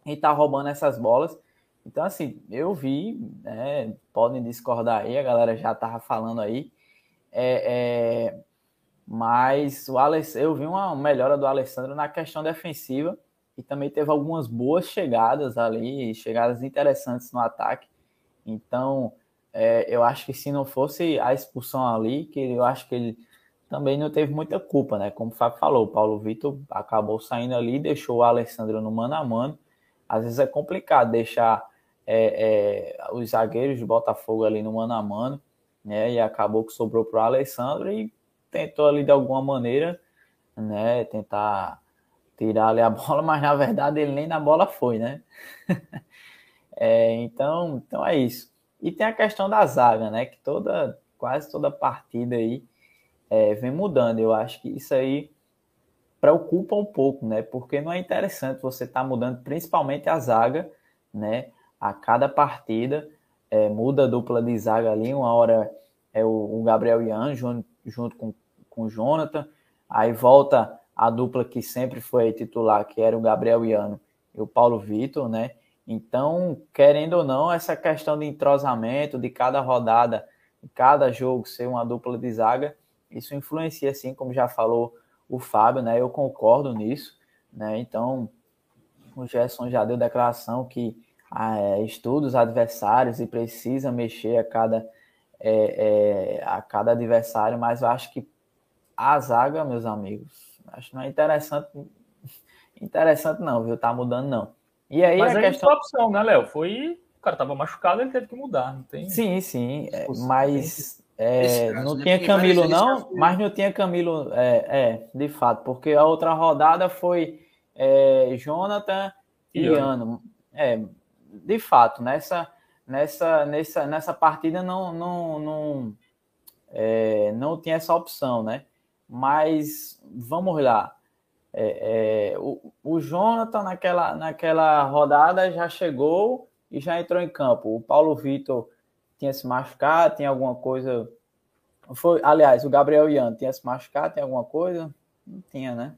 e tá roubando essas bolas. Então, assim, eu vi, né, podem discordar aí, a galera já tava falando aí. É, é, mas o Aless, eu vi uma melhora do Alessandro na questão defensiva e também teve algumas boas chegadas ali, chegadas interessantes no ataque. Então, é, eu acho que se não fosse a expulsão ali, que eu acho que ele também não teve muita culpa, né? Como o Fábio falou, o Paulo Vitor acabou saindo ali, deixou o Alessandro no mano a mano. Às vezes é complicado deixar é, é, os zagueiros de Botafogo ali no mano a mano, né? E acabou que sobrou para o Alessandro e tentou ali de alguma maneira, né? Tentar tirar ali a *laughs* bola, mas na verdade ele nem na bola foi, né? *laughs* é, então, então é isso. E tem a questão da zaga, né? Que toda quase toda partida aí é, vem mudando. Eu acho que isso aí preocupa um pouco, né? Porque não é interessante você estar tá mudando principalmente a zaga, né? A cada partida é, muda a dupla de zaga ali, uma hora é o, o Gabriel Ian junto, junto com, com o Jonathan, aí volta a dupla que sempre foi titular, que era o Gabriel Iano e o Paulo Vitor, né? Então, querendo ou não, essa questão de entrosamento de cada rodada, de cada jogo ser uma dupla de zaga, isso influencia, assim, como já falou o Fábio, né? Eu concordo nisso, né? Então, o Gerson já deu declaração que ah, é, estuda os adversários e precisa mexer a cada, é, é, a cada adversário, mas eu acho que a zaga, meus amigos, acho que não é interessante, interessante não, viu? Tá mudando não. E aí mas a questão... foi opção, né, Léo? Foi, o cara tava machucado, ele teve que mudar, não tem... Sim, sim, é, mas é, não tinha Camilo não, mas não tinha Camilo, é, é, de fato, porque a outra rodada foi é, Jonathan e Iano. É, de fato, nessa, nessa, nessa, nessa partida não, não, não, é, não tinha essa opção, né? Mas vamos lá. É, é, o, o Jonathan naquela, naquela rodada já chegou e já entrou em campo. O Paulo Vitor tinha se machucado, tinha alguma coisa. Foi, aliás, o Gabriel Ian tinha se machucado, tem alguma coisa? Não tinha, né?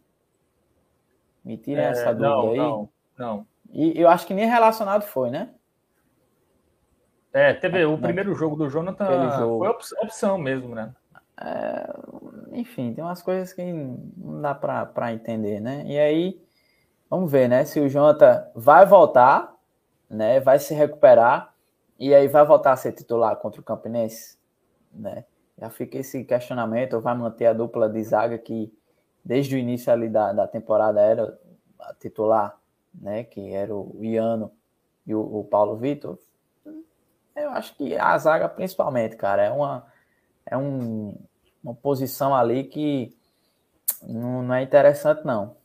Me tira é, essa dúvida não, aí. Não, não. E eu acho que nem relacionado foi, né? É, teve o primeiro jogo do Jonathan jogo. foi opção mesmo, né? É, enfim, tem umas coisas que não dá para entender, né? E aí, vamos ver, né? Se o Jonathan vai voltar, né? Vai se recuperar e aí vai voltar a ser titular contra o Campinense, né? Já fica esse questionamento, vai manter a dupla de zaga que desde o início ali da, da temporada era titular, né, que era o Iano e o, o, Paulo Vitor, eu acho que a zaga principalmente, cara, é uma é um, uma posição ali que não, não é interessante não.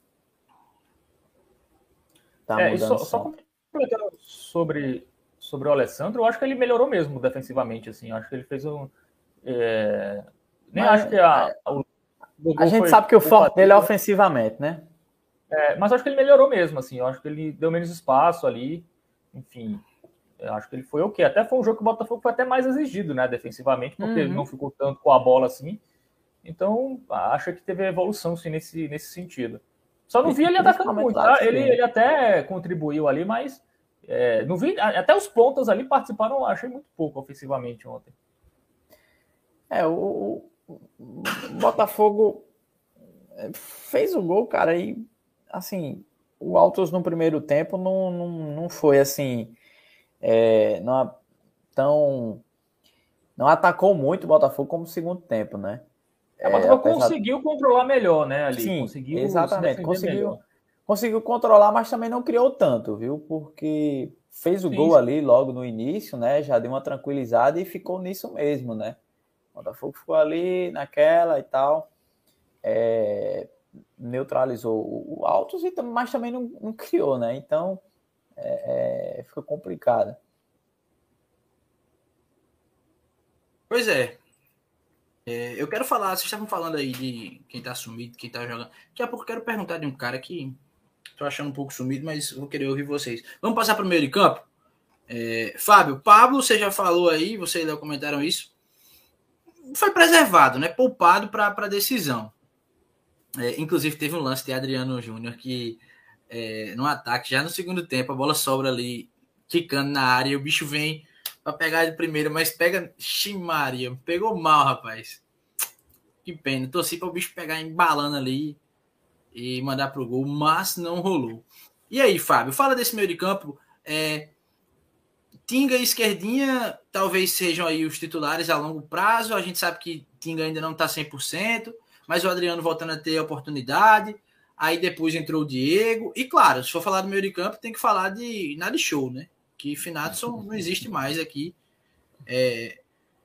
Tá é, só, só completando sobre sobre o Alessandro, eu acho que ele melhorou mesmo defensivamente, assim, eu acho que ele fez um é, nem Mas, acho que a, a, a gente sabe que o forte dele é ofensivamente, né? É, mas acho que ele melhorou mesmo, assim. Eu acho que ele deu menos espaço ali. Enfim, eu acho que ele foi o okay. Até foi um jogo que o Botafogo foi até mais exigido, né, defensivamente, porque uhum. ele não ficou tanto com a bola assim. Então, acho que teve evolução, sim, nesse, nesse sentido. Só não vi ele atacando muito, tá? Ele, ele até contribuiu ali, mas é, não vi. Até os pontas ali participaram, achei muito pouco ofensivamente ontem. É, o, o Botafogo é, fez o gol, cara, e assim, o Altos no primeiro tempo não, não, não foi assim, é, não, tão, não atacou muito o Botafogo como segundo tempo, né? É, o Botafogo apesar... conseguiu controlar melhor, né? Ali. Sim, conseguiu exatamente. Conseguiu, conseguiu controlar, mas também não criou tanto, viu? Porque fez o sim, gol ali logo no início, né? Já deu uma tranquilizada e ficou nisso mesmo, né? O Botafogo ficou ali naquela e tal. É, neutralizou o Altos, mas também não, não criou, né? Então é, é, fica complicado. Pois é. é. Eu quero falar, vocês estavam falando aí de quem tá sumido, quem tá jogando. Daqui a pouco eu quero perguntar de um cara que tô achando um pouco sumido, mas vou querer ouvir vocês. Vamos passar para o meio de campo? É, Fábio, Pablo, você já falou aí, vocês já comentaram isso. Foi preservado, né? Poupado para a decisão. É, inclusive, teve um lance de Adriano Júnior que, é, no ataque, já no segundo tempo, a bola sobra ali, quicando na área, e o bicho vem para pegar de primeira, mas pega. Ximaria, pegou mal, rapaz. Que pena. Torci para o bicho pegar embalando ali e mandar pro gol, mas não rolou. E aí, Fábio, fala desse meio de campo. É, Tinga e Esquerdinha talvez sejam aí os titulares a longo prazo. A gente sabe que Tinga ainda não está 100% mas o Adriano voltando a ter oportunidade. Aí depois entrou o Diego. E claro, se for falar do meio de campo, tem que falar de nada show, né? Que Finadson não existe mais aqui. É,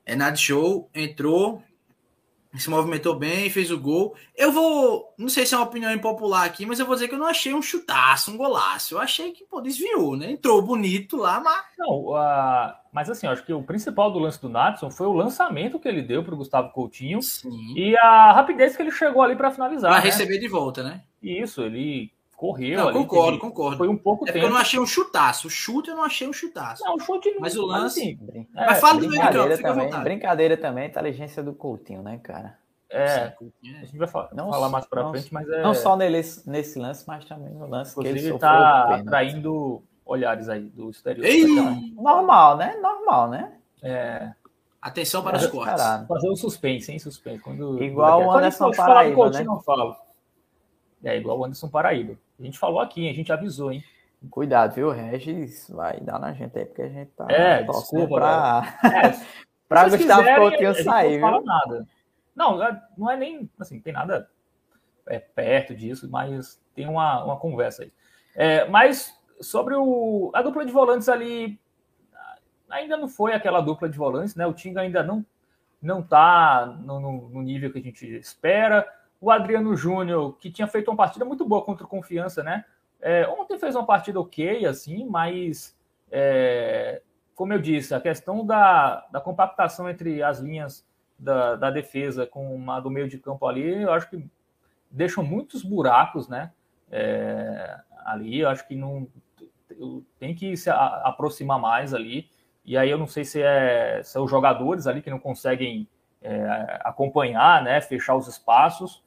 é nada show, entrou. se movimentou bem, fez o gol. Eu vou, não sei se é uma opinião impopular aqui, mas eu vou dizer que eu não achei um chutaço, um golaço. Eu achei que pô, desviou, né? Entrou bonito lá, mas. Não, uh, mas assim, acho que o principal do lance do Natson foi o lançamento que ele deu para o Gustavo Coutinho Sim. e a rapidez que ele chegou ali para finalizar. Para né? receber de volta, né? Isso, ele correu. Não, ali, concordo, teve, concordo. Foi um pouco é tempo. eu não achei um chutaço. O chute eu não achei um chutaço. Não, o chute não. Mas o lance. Assim, é, mas fala do meio campo, também, Brincadeira também, inteligência do Coutinho, né, cara? É, a gente vai falar, não, falar mais pra não, frente, mas é. Não só nesse, nesse lance, mas também no lance Inclusive, que ele tá atraindo olhares aí do exterior. Normal, né? Normal, né? É. Atenção para é, os cortes. Fazer o suspense, hein? Suspense. Quando, igual o Anderson Paraíba, Coutinho, né? Não falo. É, igual o Anderson Paraíba. A gente falou aqui, a gente avisou, hein? Cuidado, viu? Regis vai dar na gente aí, porque a gente tá. É, desculpa. Pra, *laughs* é, pra Gustavo Coutinho sair, não viu? nada. Não, não é nem. Assim, tem nada é, perto disso, mas tem uma, uma conversa aí. É, mas sobre o, a dupla de volantes ali, ainda não foi aquela dupla de volantes, né? O Tinga ainda não não está no, no, no, nível que a gente espera. O Adriano Júnior, que tinha feito uma partida muito boa contra o Confiança, né? É, ontem fez uma partida ok, assim, mas é, como eu disse, a questão da, da compactação entre as linhas da, da defesa com uma do meio de campo ali, eu acho que deixam muitos buracos, né? É, ali, eu acho que não tem que se aproximar mais ali. E aí eu não sei se é são os jogadores ali que não conseguem é, acompanhar, né, fechar os espaços,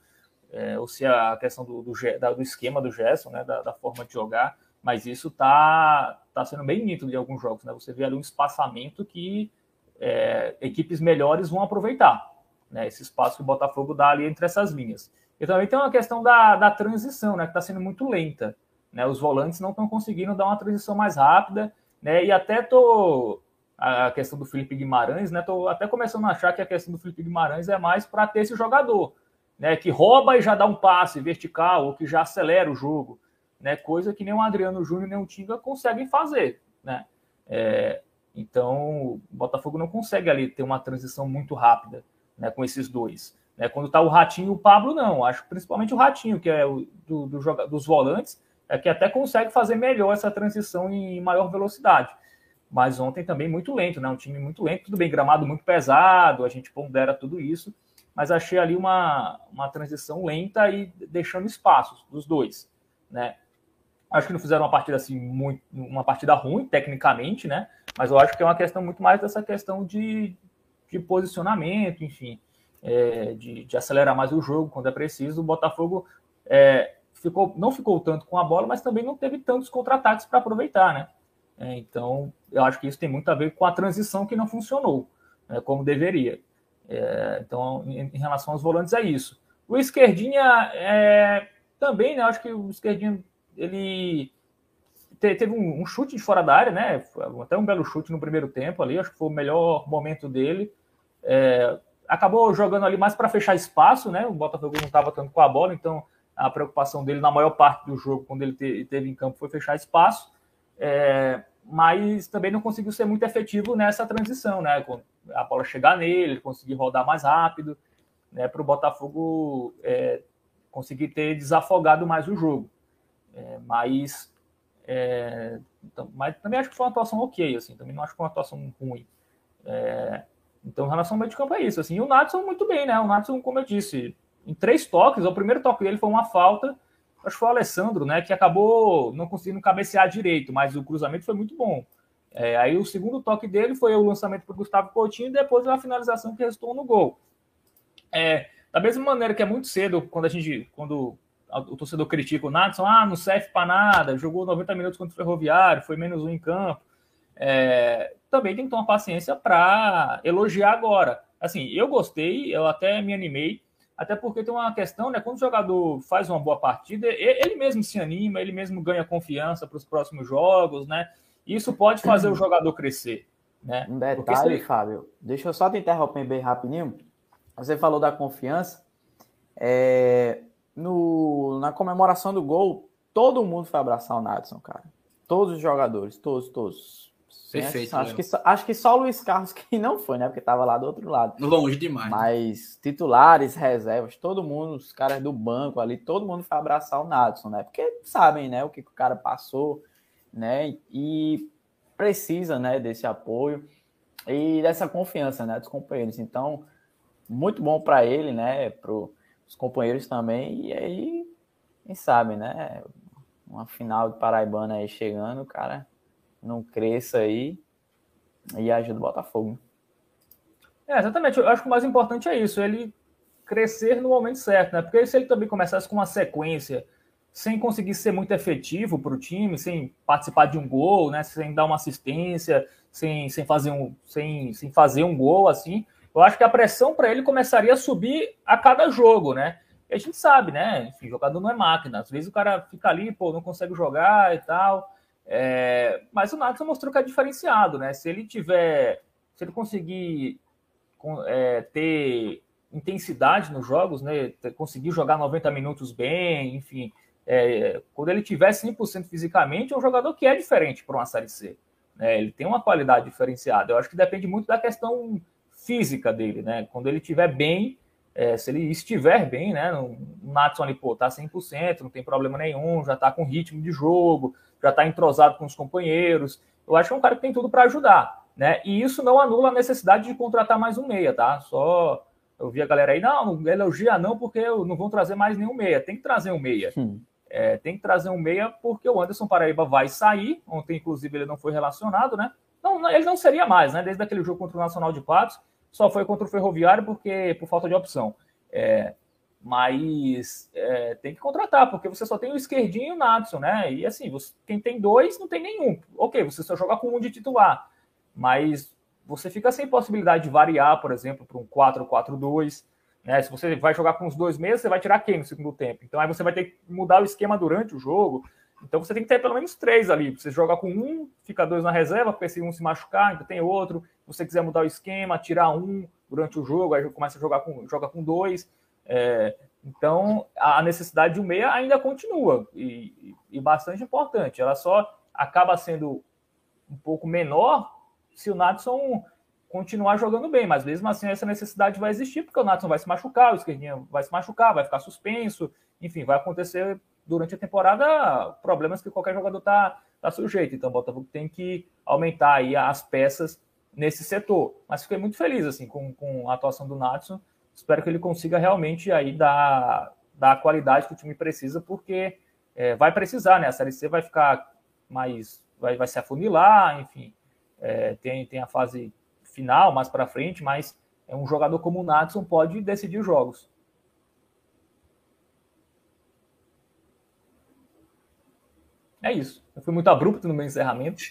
é, ou se a questão do, do, do esquema do Gerson, né, da, da, forma de jogar, mas isso tá, tá sendo bem nítido de alguns jogos, né? Você vê ali um espaçamento que é, equipes melhores vão aproveitar, né? Esse espaço que o Botafogo dá ali entre essas linhas. E também tem uma questão da, da transição, né, que está sendo muito lenta. Né? Os volantes não estão conseguindo dar uma transição mais rápida, né? E até tô a questão do Felipe Guimarães, né? Tô até começando a achar que a questão do Felipe Guimarães é mais para ter esse jogador, né? Que rouba e já dá um passe vertical ou que já acelera o jogo, né? Coisa que nem o Adriano Júnior nem o Tinga conseguem fazer, né? É, então, o Botafogo não consegue ali ter uma transição muito rápida, né? Com esses dois. Né? Quando tá o Ratinho e o Pablo, não. Acho principalmente o Ratinho, que é o do, do, dos volantes, é que até consegue fazer melhor essa transição em maior velocidade mas ontem também muito lento, né? Um time muito lento, tudo bem, gramado muito pesado, a gente pondera tudo isso, mas achei ali uma, uma transição lenta e deixando espaços dos dois, né? Acho que não fizeram uma partida assim, muito, uma partida ruim, tecnicamente, né? Mas eu acho que é uma questão muito mais dessa questão de, de posicionamento, enfim, é, de, de, acelerar mais o jogo quando é preciso. O Botafogo é, ficou, não ficou tanto com a bola, mas também não teve tantos contra-ataques para aproveitar, né? É, então, eu acho que isso tem muito a ver com a transição que não funcionou, né, como deveria. É, então, em, em, relação aos volantes, é isso. O Esquerdinha é, também, né? Acho que o Esquerdinha ele te, teve um, um, chute de fora da área, né? Até um belo chute no primeiro tempo ali. Acho que foi o melhor momento dele. É, acabou jogando ali mais para fechar espaço, né? O Botafogo não estava tanto com a bola, então a preocupação dele na maior parte do jogo, quando ele te, teve em campo, foi fechar espaço é, mas também não conseguiu ser muito efetivo nessa transição, né? A bola chegar nele, conseguir rodar mais rápido, né? Para o Botafogo é, conseguir ter desafogado mais o jogo. É, mas, é, então, mas também acho que foi uma atuação ok, assim, também não acho que foi uma atuação ruim. É, então, em relação ao meio de campo é isso. Assim, e o Natson muito bem, né? O Natson, como eu disse, em três toques, o primeiro toque dele foi uma falta, acho que foi o Alessandro, né, que acabou não conseguindo cabecear direito, mas o cruzamento foi muito bom. É, aí o segundo toque dele foi o lançamento para o Gustavo Coutinho e depois a finalização que resultou no gol. É, da mesma maneira que é muito cedo, quando a gente, quando o torcedor critica o Natson, ah, não serve para nada, jogou 90 minutos contra o Ferroviário, foi menos um em campo. É, também tem que uma paciência para elogiar agora. Assim, eu gostei, eu até me animei, até porque tem uma questão, né? Quando o jogador faz uma boa partida, ele mesmo se anima, ele mesmo ganha confiança para os próximos jogos, né? Isso pode fazer o jogador crescer. Né? Um detalhe, Fábio, deixa eu só te interromper bem rapidinho. Você falou da confiança. É, no, na comemoração do gol, todo mundo foi abraçar o Nadson, cara. Todos os jogadores, todos, todos. Perfeito. Acho que, só, acho que só o Luiz Carlos *laughs* que não foi, né? Porque tava lá do outro lado. Longe demais. Né? Mas titulares, reservas, todo mundo, os caras do banco ali, todo mundo foi abraçar o Nadson, né? Porque sabem, né, o que, o cara passou, né? E precisa, né, desse apoio e dessa confiança, né, dos companheiros. Então, muito bom para ele, né, para os companheiros também. E aí, quem sabe, né, uma final de Paraibana aí chegando, o cara não cresça aí e ajuda o Botafogo. É, exatamente. Eu acho que o mais importante é isso, ele crescer no momento certo, né? Porque se ele também começasse com uma sequência sem conseguir ser muito efetivo para o time, sem participar de um gol, né? Sem dar uma assistência, sem, sem, fazer, um, sem, sem fazer um gol, assim, eu acho que a pressão para ele começaria a subir a cada jogo, né? E a gente sabe, né? Enfim, jogador não é máquina. Às vezes o cara fica ali, pô, não consegue jogar e tal. É, mas o Nathan mostrou que é diferenciado, né? Se ele tiver, se ele conseguir é, ter intensidade nos jogos, né? Conseguir jogar 90 minutos bem, enfim, é, quando ele tiver 100% fisicamente, é um jogador que é diferente para uma Série C. Né? Ele tem uma qualidade diferenciada. Eu acho que depende muito da questão física dele, né? Quando ele estiver bem, é, se ele estiver bem, né? O Natson ali, pô, tá 100%, não tem problema nenhum, já tá com ritmo de jogo, já está entrosado com os companheiros. Eu acho que é um cara que tem tudo para ajudar, né? E isso não anula a necessidade de contratar mais um meia, tá? Só eu vi a galera aí, não, não elogia não, porque não vão trazer mais nenhum meia. Tem que trazer um meia. É, tem que trazer um meia porque o Anderson Paraíba vai sair. Ontem, inclusive, ele não foi relacionado, né? Não, ele não seria mais, né? Desde aquele jogo contra o Nacional de Patos, só foi contra o Ferroviário porque por falta de opção. É, mas é, tem que contratar, porque você só tem o esquerdinho e o Natson, né? E assim, você, quem tem dois não tem nenhum. Ok, você só joga com um de titular, mas você fica sem possibilidade de variar, por exemplo, para um 4-4-2. Né? Se você vai jogar com os dois meses, você vai tirar quem no segundo tempo? Então aí você vai ter que mudar o esquema durante o jogo. Então você tem que ter pelo menos três ali. Você joga com um, fica dois na reserva, porque se um se machucar, ainda tem outro. Se você quiser mudar o esquema, tirar um durante o jogo, aí começa a jogar com, joga com dois. É, então, a necessidade de um meia ainda continua e, e, bastante importante. Ela só acaba sendo um pouco menor se o Natson continuar jogando bem, mas mesmo assim essa necessidade vai existir, porque o Natson vai se machucar, o esquerdinha vai se machucar, vai ficar suspenso, enfim, vai acontecer durante a temporada problemas que qualquer jogador está tá sujeito. Então o Botafogo tem que aumentar aí as peças nesse setor. Mas fiquei muito feliz assim com, com a atuação do Natson espero que ele consiga realmente aí dar, dar a qualidade que o time precisa, porque é, vai precisar, né? A Série C vai ficar mais. vai, vai se afunilar, enfim. É, tem, tem a fase final mais para frente, mas é um jogador como o Natson pode decidir jogos. É isso. Eu fui muito abrupto no meu encerramento.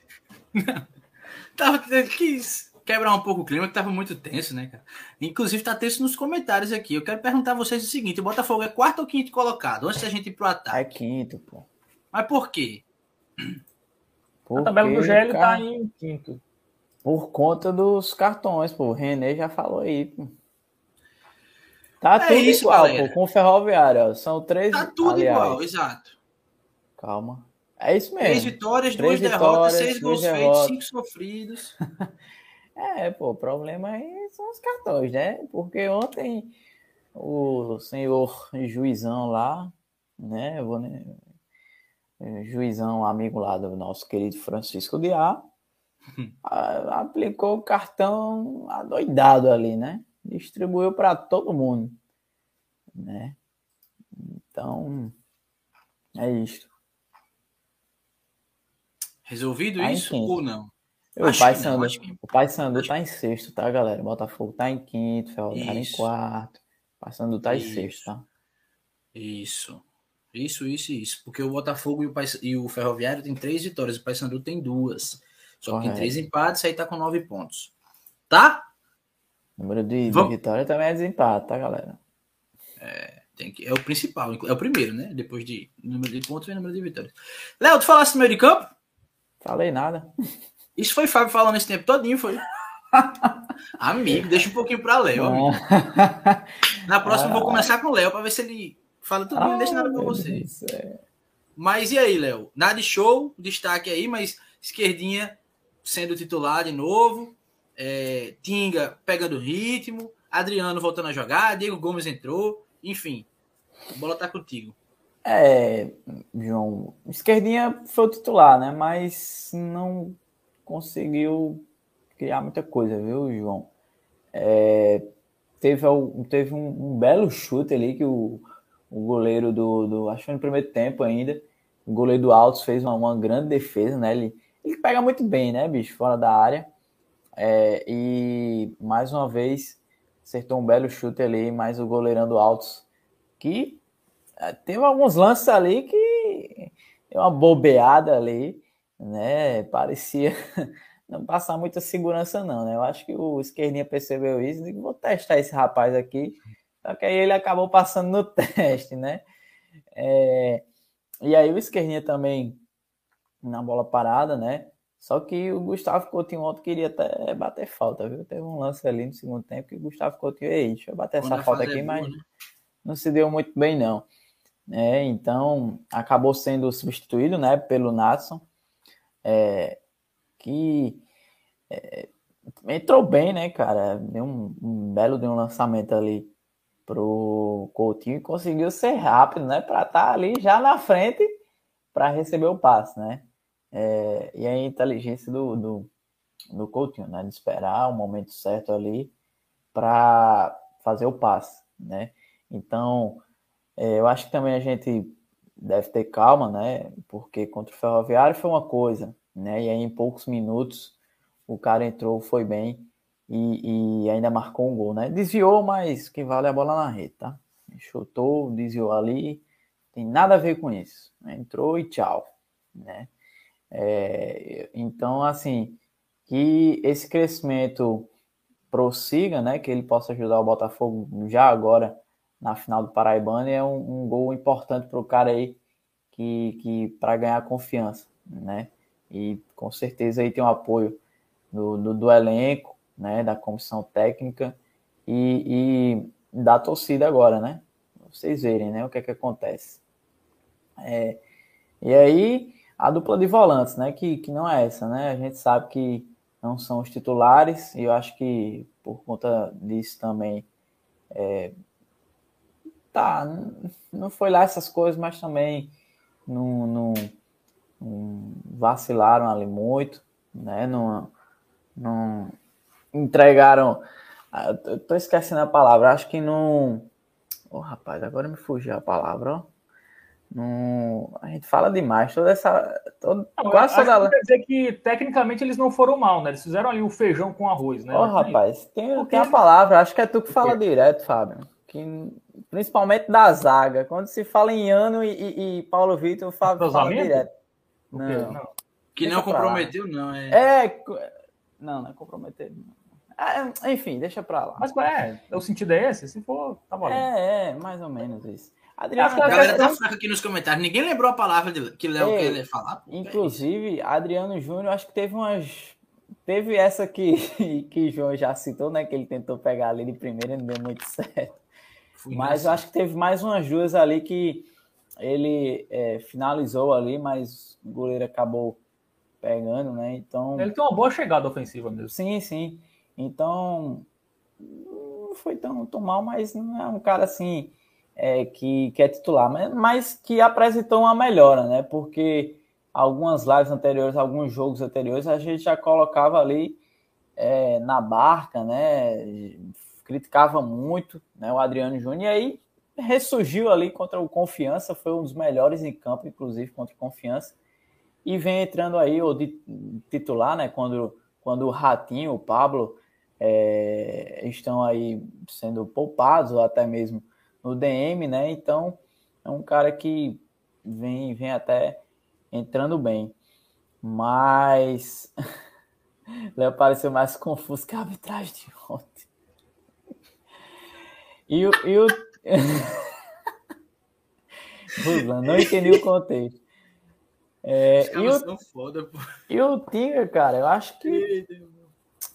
*laughs* Tava quis quebrar um pouco o clima, que tava muito tenso, né, cara? Inclusive, tá tenso nos comentários aqui. Eu quero perguntar a vocês o seguinte: o Botafogo é quarto ou quinto colocado? Antes da gente ir pro ataque. É quinto, pô. Mas por quê? Porque, a tabela do GL tá cara, tá em quinto. Por conta dos cartões, pô. O René já falou aí, pô. Tá é tudo isso, igual, galera. pô, com o Ferroviário. Ó. São três. Tá tudo aliás. igual, exato. Calma. É isso mesmo. Três vitórias, três duas vitórias, derrotas, seis gols feitos, cinco sofridos. *laughs* É, pô, o problema aí são os cartões, né? Porque ontem o senhor juizão lá, né? vou, né juizão amigo lá do nosso querido Francisco de *laughs* A, aplicou o cartão adoidado ali, né? Distribuiu para todo mundo, né? Então, é isso. Resolvido Aí, isso ou não? O Pai Sandu, que... o Pai Sandu tá em sexto, tá, galera? Botafogo tá em quinto, Ferroviário em quarto. O Pai Sandu tá isso. em sexto, tá? Isso. Isso, isso, isso. Porque o Botafogo e o, Pai... e o Ferroviário tem três vitórias, o Pai Sandu tem duas. Só Correto. que tem três empates, aí tá com nove pontos. Tá? número de, Vamos... de vitória também é desempate, tá, galera? É, tem que, é o principal, é o primeiro, né? Depois de número de pontos vem número de vitórias. Léo, tu falaste no meio de campo? Falei nada. *laughs* Isso foi Fábio falando esse tempo todinho, foi? *laughs* amigo, deixa um pouquinho para Léo. Na próxima ah. vou começar com o Léo para ver se ele fala tudo, não deixa nada para você. Mas e aí, Léo? Nada de show, destaque aí, mas esquerdinha sendo titular de novo, é, Tinga pegando ritmo, Adriano voltando a jogar, Diego Gomes entrou, enfim, a bola tá contigo. É, João, esquerdinha foi o titular, né? Mas não conseguiu criar muita coisa, viu, João? É, teve teve um, um, belo chute ali que o, o goleiro do, do. Acho que no primeiro tempo ainda. O goleiro do Altos fez uma, uma grande defesa, né? Ele, ele pega muito bem, né, bicho? Fora da área. É, e mais uma vez acertou um belo chute ali, mas o goleirão do Altos que é, teve alguns lances ali que deu uma bobeada ali, né? Parecia *laughs* não passar muita segurança, não, né? Eu acho que o esquerdinha percebeu isso e vou testar esse rapaz aqui. Só que aí ele acabou passando no *laughs* teste, né? É... E aí o esquerdinha também na bola parada, né? Só que o Gustavo Coutinho ontem queria até bater falta, viu? Teve um lance ali no segundo tempo que o Gustavo Coutinho, ei, deixa eu bater essa falta aqui, mas né? não se deu muito bem, não. É, então, acabou sendo substituído né, pelo Natson, é, que é, entrou bem, né, cara? Deu um, um, belo de um lançamento ali pro Coutinho e conseguiu ser rápido, né, para estar tá ali já na frente para receber o passe, né? É, e a inteligência do, do, do Coutinho, né, de esperar o momento certo ali para fazer o passe, né? Então, é, eu acho que também a gente deve ter calma, né? Porque contra o Ferroviário foi uma coisa, né? E aí em poucos minutos o cara entrou, foi bem e, e ainda marcou um gol, né? Desviou, mas que vale é a bola na rede, tá? Chutou, desviou ali, tem nada a ver com isso. Entrou e tchau, né? É, então, assim, que esse crescimento prossiga, né? Que ele possa ajudar o Botafogo já agora na final do Paraibano é um, um gol importante para o cara aí que, que para ganhar confiança, né? E com certeza aí tem o um apoio do, do, do, elenco, né? Da comissão técnica e, e, da torcida agora, né? Vocês verem, né? O que é que acontece. É, e aí a dupla de volantes, né? Que, que não é essa, né? A gente sabe que não são os titulares e eu acho que por conta disso também é, tá, não foi lá essas coisas, mas também não, não, não vacilaram ali muito, né? Não, não entregaram. Ah, eu tô esquecendo a palavra, acho que não. Ô oh, rapaz, agora me fugiu a palavra, ó. Não, a gente fala demais, toda essa. Todo, não, quase toda... Quer dizer que tecnicamente eles não foram mal, né? Eles fizeram ali o feijão com arroz, né? Ô, oh, rapaz, tem, tem a palavra, acho que é tu que fala direto, Fábio. Que principalmente da zaga. Quando se fala em Ano e, e, e Paulo Vitor, fala, fala direto. Não. não. Que não comprometeu, não. É... é. Não, não é comprometer. É, enfim, deixa pra lá. Mas qual é? O sentido é esse? Se for, tá bom. É, é, mais ou menos isso. Adriano, a galera tá fraca aqui nos comentários. Ninguém lembrou a palavra que Léo quer falar. Inclusive, Adriano Júnior, acho que teve umas. Teve essa que, *laughs* que João já citou, né? Que ele tentou pegar ali de primeira e não deu muito certo. Fui mas nessa. eu acho que teve mais umas duas ali que ele é, finalizou ali, mas o goleiro acabou pegando, né? Então. Ele tem uma boa chegada ofensiva mesmo. Sim, sim. Então. Não foi tão, tão mal, mas não é um cara assim é, que, que é titular, mas, mas que apresentou uma melhora, né? Porque algumas lives anteriores, alguns jogos anteriores, a gente já colocava ali é, na barca, né? Criticava muito né, o Adriano Júnior, e aí ressurgiu ali contra o Confiança, foi um dos melhores em campo, inclusive contra o Confiança, e vem entrando aí, ou de titular, né, quando, quando o Ratinho, o Pablo, é, estão aí sendo poupados, ou até mesmo no DM, né, então é um cara que vem, vem até entrando bem, mas... *laughs* Léo pareceu mais confuso que a arbitragem de ontem. E o. E o... *laughs* não entendi o contexto. É, e, o, foda, e o Tiga, cara, eu acho que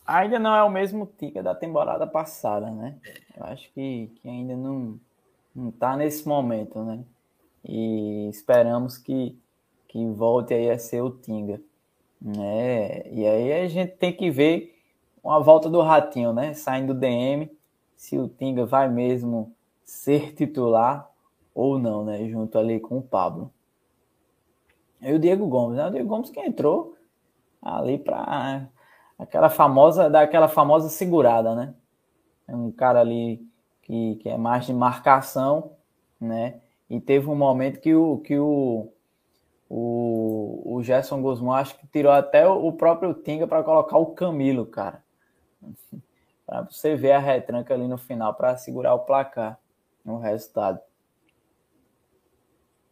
ainda não é o mesmo Tiga da temporada passada, né? Eu acho que, que ainda não, não tá nesse momento, né? E esperamos que, que volte aí a ser o Tinga. É, e aí a gente tem que ver uma volta do Ratinho, né? Saindo do DM, se o Tinga vai mesmo ser titular ou não, né? Junto ali com o Pablo. E o Diego Gomes, né? O Diego Gomes que entrou ali para aquela famosa, daquela famosa segurada, né? É um cara ali que, que é mais de marcação, né? E teve um momento que o, que o, o, o Gerson Guzmão acho que tirou até o próprio Tinga para colocar o Camilo, cara. Para você ver a retranca ali no final para segurar o placar no resultado.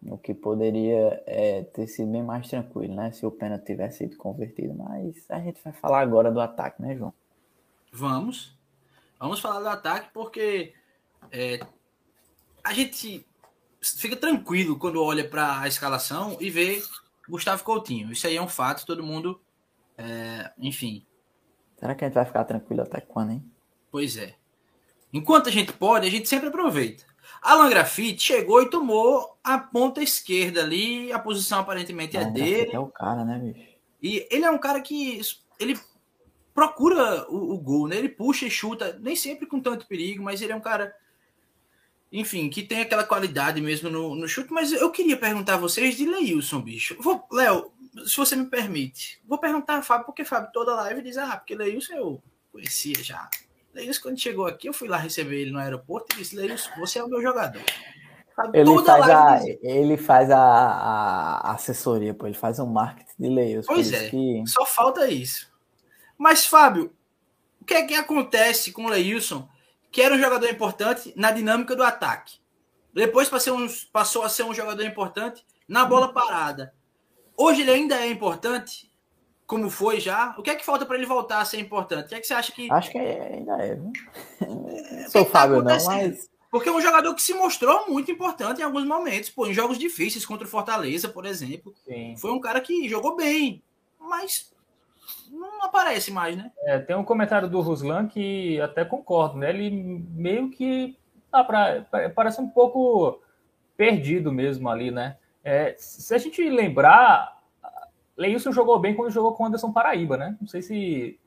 O que poderia é, ter sido bem mais tranquilo, né? Se o pênalti tivesse sido convertido. Mas a gente vai falar agora do ataque, né, João? Vamos. Vamos falar do ataque porque é, a gente fica tranquilo quando olha para a escalação e vê Gustavo Coutinho. Isso aí é um fato, todo mundo. É, enfim. Será que a gente vai ficar tranquilo até quando, hein? Pois é. Enquanto a gente pode, a gente sempre aproveita. Alan Grafite chegou e tomou a ponta esquerda ali, a posição aparentemente é dele. É o cara, né, bicho? E ele é um cara que ele procura o, o, gol, né? Ele puxa e chuta, nem sempre com tanto perigo, mas ele é um cara, enfim, que tem aquela qualidade mesmo no, no chute. Mas eu queria perguntar a vocês de Leilson, bicho. Léo, se você me permite, vou perguntar a Fábio, porque Fábio toda live diz, ah, porque Leilson eu conhecia já. Leilson, quando chegou aqui, eu fui lá receber ele no aeroporto e disse: Leilson, você é o meu jogador. Ele faz, a, ele faz a, a, assessoria, pô, ele faz um marketing de Leilson. Pois é, que... só falta isso. Mas, Fábio, o que é que acontece com o Leilson, que era um jogador importante na dinâmica do ataque? Depois passou a ser um jogador importante na bola parada. Hoje ele ainda é importante como foi já. O que é que falta para ele voltar a ser importante? O que é que você acha que. Acho que ainda é. Viu? *laughs* Sou tá Fábio, não, mas. Porque é um jogador que se mostrou muito importante em alguns momentos. Pô, em jogos difíceis contra o Fortaleza, por exemplo. Sim. Foi um cara que jogou bem, mas não aparece mais, né? É, tem um comentário do Ruslan que até concordo, né? Ele meio que ah, pra, parece um pouco perdido mesmo ali, né? É, se a gente lembrar, Leilson jogou bem quando jogou com Anderson Paraíba, né? Não sei se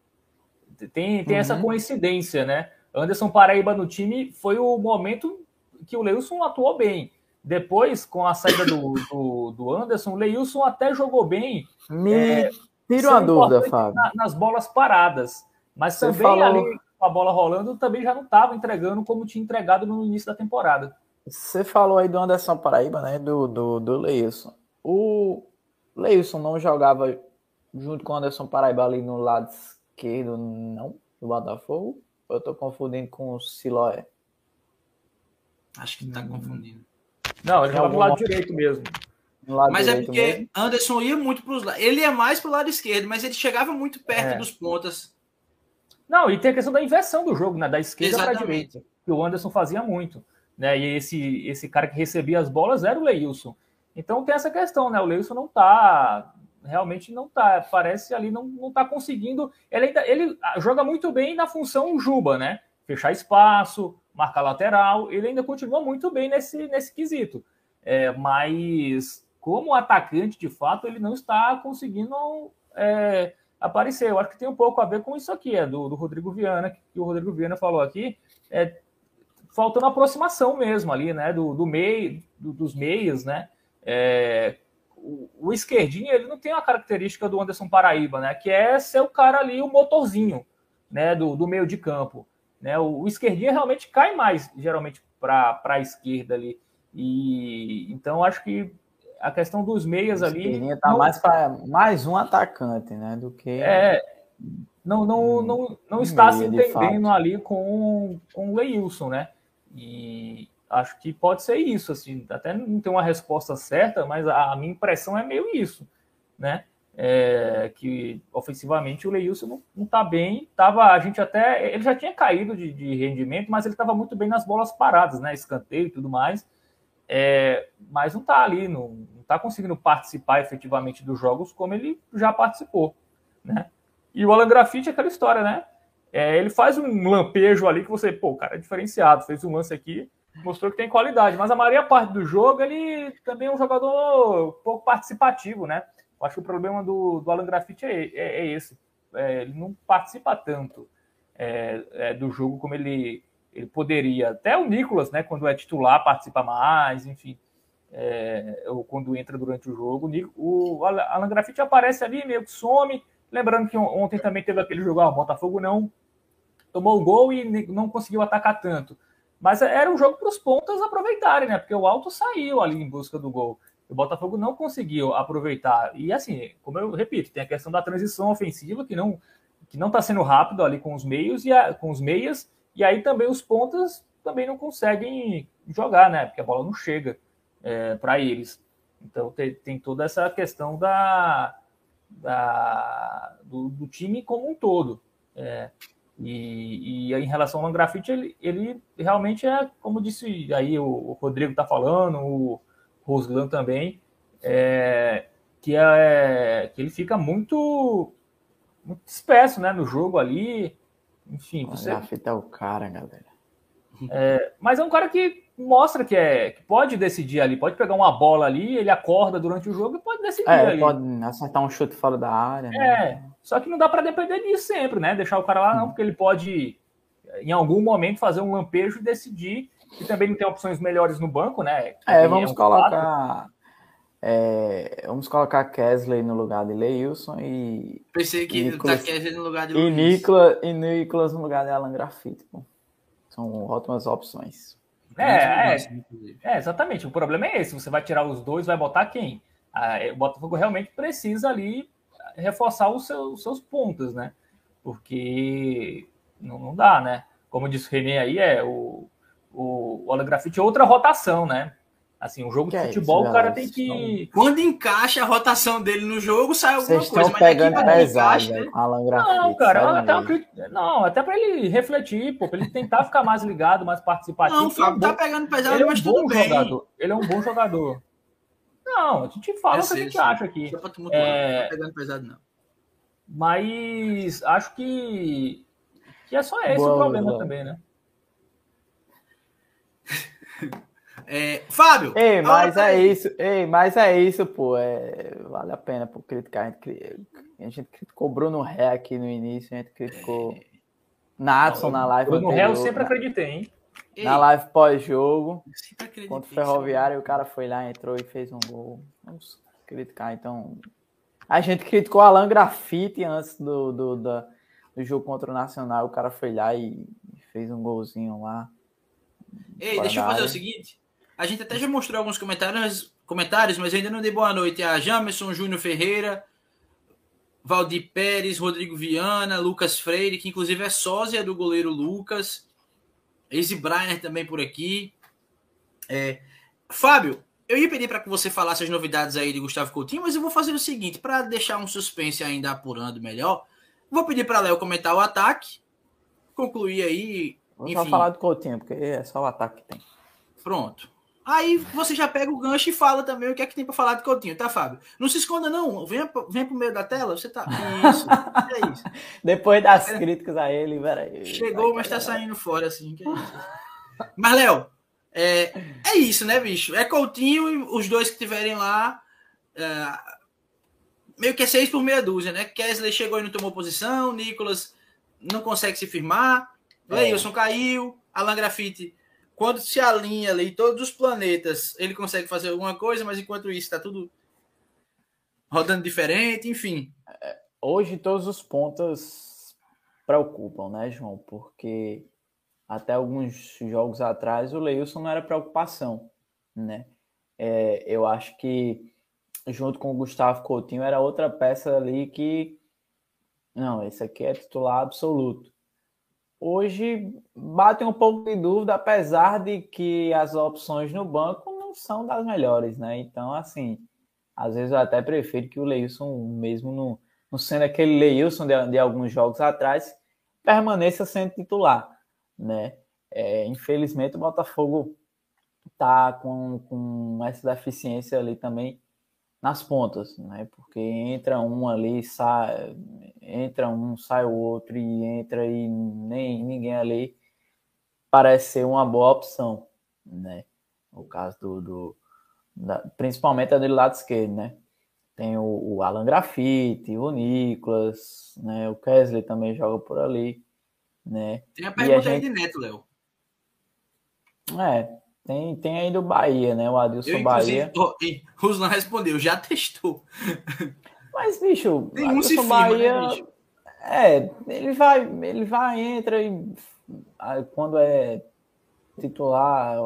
tem, tem uhum. essa coincidência, né? Anderson Paraíba no time foi o momento que o Leilson atuou bem. Depois, com a saída do, do, do Anderson, o Leilson até jogou bem. Me é, tira uma dúvida, Fábio. Na, nas bolas paradas. Mas Você também falou... ali com a bola rolando, também já não estava entregando como tinha entregado no início da temporada. Você falou aí do Anderson Paraíba, né? Do, do, do Leilson. O, Leilson não jogava junto com o Anderson Paraíba ali no lado esquerdo, não, do Botafogo? Ou eu tô confundindo com o Siloé? Acho que tá confundindo. Não, ele jogava do lado direito mesmo. Mas é porque mesmo. Anderson ia muito para os lados. Ele ia mais para o lado esquerdo, mas ele chegava muito perto é. dos pontas. Não, e tem a questão da inversão do jogo, né? Da esquerda para a direita, que o Anderson fazia muito. Né? E esse, esse cara que recebia as bolas era o Leilson. Então tem essa questão, né? O Leilson não tá, realmente não tá, parece ali não, não tá conseguindo. Ele ainda ele joga muito bem na função Juba, né? Fechar espaço, marcar lateral, ele ainda continua muito bem nesse, nesse quesito. É, mas como atacante, de fato, ele não está conseguindo é, aparecer. Eu acho que tem um pouco a ver com isso aqui, é do, do Rodrigo Viana, que o Rodrigo Viana falou aqui. É, faltando aproximação mesmo ali, né? Do, do meio, do, dos meias, né? É, o, o esquerdinho ele não tem a característica do Anderson Paraíba, né? Que é ser o cara ali, o motorzinho, né? Do, do meio de campo. Né? O, o esquerdinho realmente cai mais, geralmente, para a esquerda ali. E então acho que a questão dos meias ali. Tá não, mais para mais um atacante, né? Do que. É, não, não, não, não está se entendendo ali com, com o Leilson, né? E, acho que pode ser isso, assim, até não tem uma resposta certa, mas a, minha impressão é meio isso, né? É, que ofensivamente o Leilson não, não tá bem, tava, a gente até, ele já tinha caído de, de rendimento, mas ele estava muito bem nas bolas paradas, né? Escanteio e tudo mais, é, mas não tá ali, não, não tá conseguindo participar efetivamente dos jogos como ele já participou, né? E o Alan Grafite é aquela história, né? É, ele faz um lampejo ali que você, pô, cara é diferenciado, fez um lance aqui, mostrou que tem qualidade, mas a maioria parte do jogo ele também é um jogador pouco participativo, né? Eu acho que o problema do, do Alan Graffiti é, é, é esse. É, ele não participa tanto é, é, do jogo como ele, ele poderia. Até o Nicolas, né, quando é titular, participa mais, enfim. É, ou quando entra durante o jogo. O, o Alan Graffiti aparece ali, meio que some. Lembrando que ontem também teve aquele jogo, ah, o Botafogo não tomou o gol e não conseguiu atacar tanto. Mas era um jogo para os pontas aproveitarem, né? Porque o Alto saiu ali em busca do gol. O Botafogo não conseguiu aproveitar. E assim, como eu repito, tem a questão da transição ofensiva que não que não está sendo rápido ali com os meios e a, com os meias, e aí também os pontas também não conseguem jogar, né? Porque a bola não chega é, para eles. Então tem, tem, toda essa questão da, da do, do, time como um todo. É, e, e, em relação ao Langrafite, ele, ele realmente é, como disse aí o, o Rodrigo está falando, o Roslan também, é, que, é, que ele fica muito muito disperso, né, no jogo ali. Enfim, você. Grafite é o cara, galera. *laughs* É, mas é um cara que mostra que, é, que pode decidir ali, pode pegar uma bola ali, ele acorda durante o jogo e pode decidir é, ali. Pode acertar um chute fora da área. Né? É, né? Só que não dá para depender disso sempre, né? Deixar o cara lá, não, porque ele pode, em algum momento, fazer um lampejo e decidir. E também não tem opções melhores no banco, né? É, vamos é um colocar. É, vamos colocar Kesley no lugar de Leilson e. Pensei que Nicolas, tá Kesley no lugar de e Nicolas, e Nicolas no lugar de Alan Grafite. Pô. São ótimas opções. É, é, é, exatamente. O problema é esse. Você vai tirar os dois, vai botar quem? Ah, é, o Botafogo realmente precisa ali reforçar os seus, os seus pontos, né? Porque não, não, dá, né? Como disse o René aí, é o, o, o Alan Grafite é outra rotação, né? Assim, um jogo que de futebol, é isso, o cara tem que. Quando encaixa a rotação dele no jogo, sai alguma Vocês coisa. Estão pegando pesado, né? Alan Não, cara, até, não, até para ele refletir, pô, pra ele tentar ficar mais ligado, mais participativo. Não, o Fábio é tá pegando pesado, ele é um mas bom tudo bem. Jogador. Ele é um bom jogador. Não, a gente fala o que a gente acha aqui. É... Não tá pegando pesado, não. Mas acho que, que é só esse Boa, o problema também, né? *laughs* É, Fábio! Ei, mas é isso, ei, mas é isso, pô. É, vale a pena por criticar. A gente, a gente criticou Bruno Ré aqui no início, a gente criticou é... Natson na live. Bruno Ré eu sempre acreditei, hein? Na live pós-jogo, contra o Ferroviário, o cara foi lá, entrou e fez um gol. Vamos criticar, então. A gente criticou Alan Grafite antes do, do, do, do jogo contra o Nacional. O cara foi lá e fez um golzinho lá. Ei, deixa eu fazer o seguinte. A gente até já mostrou alguns comentários, comentários mas ainda não dei boa noite a Jamerson Júnior Ferreira, Valdir Pérez, Rodrigo Viana, Lucas Freire, que inclusive é sósia do goleiro Lucas, Easy Brainer também por aqui. É, Fábio, eu ia pedir para que você falasse as novidades aí de Gustavo Coutinho, mas eu vou fazer o seguinte, para deixar um suspense ainda apurando melhor, vou pedir para Léo comentar o ataque, concluir aí. Só falar do Coutinho, porque é só o ataque que tem. Pronto. Aí você já pega o gancho e fala também o que é que tem para falar de Coutinho, tá, Fábio? Não se esconda, não. Venha, venha pro meio da tela, você tá. Isso, é isso. *laughs* Depois das é. críticas a ele, peraí. Chegou, mas tá saindo fora, assim. Que é isso. Mas, Léo, é, é isso, né, bicho? É Coutinho e os dois que tiverem lá. É, meio que é seis por meia dúzia, né? Kesley chegou e não tomou posição, Nicolas não consegue se firmar, é. Leilson caiu, Alan Grafite quando se alinha ali todos os planetas, ele consegue fazer alguma coisa, mas enquanto isso está tudo rodando diferente, enfim. Hoje todos os pontos preocupam, né, João? Porque até alguns jogos atrás o Leilson não era preocupação, né? É, eu acho que junto com o Gustavo Coutinho era outra peça ali que não, esse aqui é titular absoluto hoje batem um pouco de dúvida, apesar de que as opções no banco não são das melhores, né? Então, assim, às vezes eu até prefiro que o Leilson, mesmo no sendo aquele Leilson de, de, alguns jogos atrás, permaneça sendo titular, né? É, infelizmente o Botafogo tá com, com essa deficiência ali também nas pontas, né? Porque entra um ali, sai, entra um, sai o outro e entra e nem ninguém ali parece ser uma boa opção, né? O caso do, do da, principalmente a do lado esquerdo, né? tem o, o Alan Grafite, o Nicolas, né? O Kesley também joga por ali, né? Tem a pergunta a gente... aí de Neto, Léo. É, tem, tem ainda o Bahia, né? O Adilson eu, Bahia. O Ruslan respondeu, já testou. *laughs* Mas, bicho, tem um Adilson Bahia. Né, bicho? É, ele vai, ele vai, entra e quando é titular,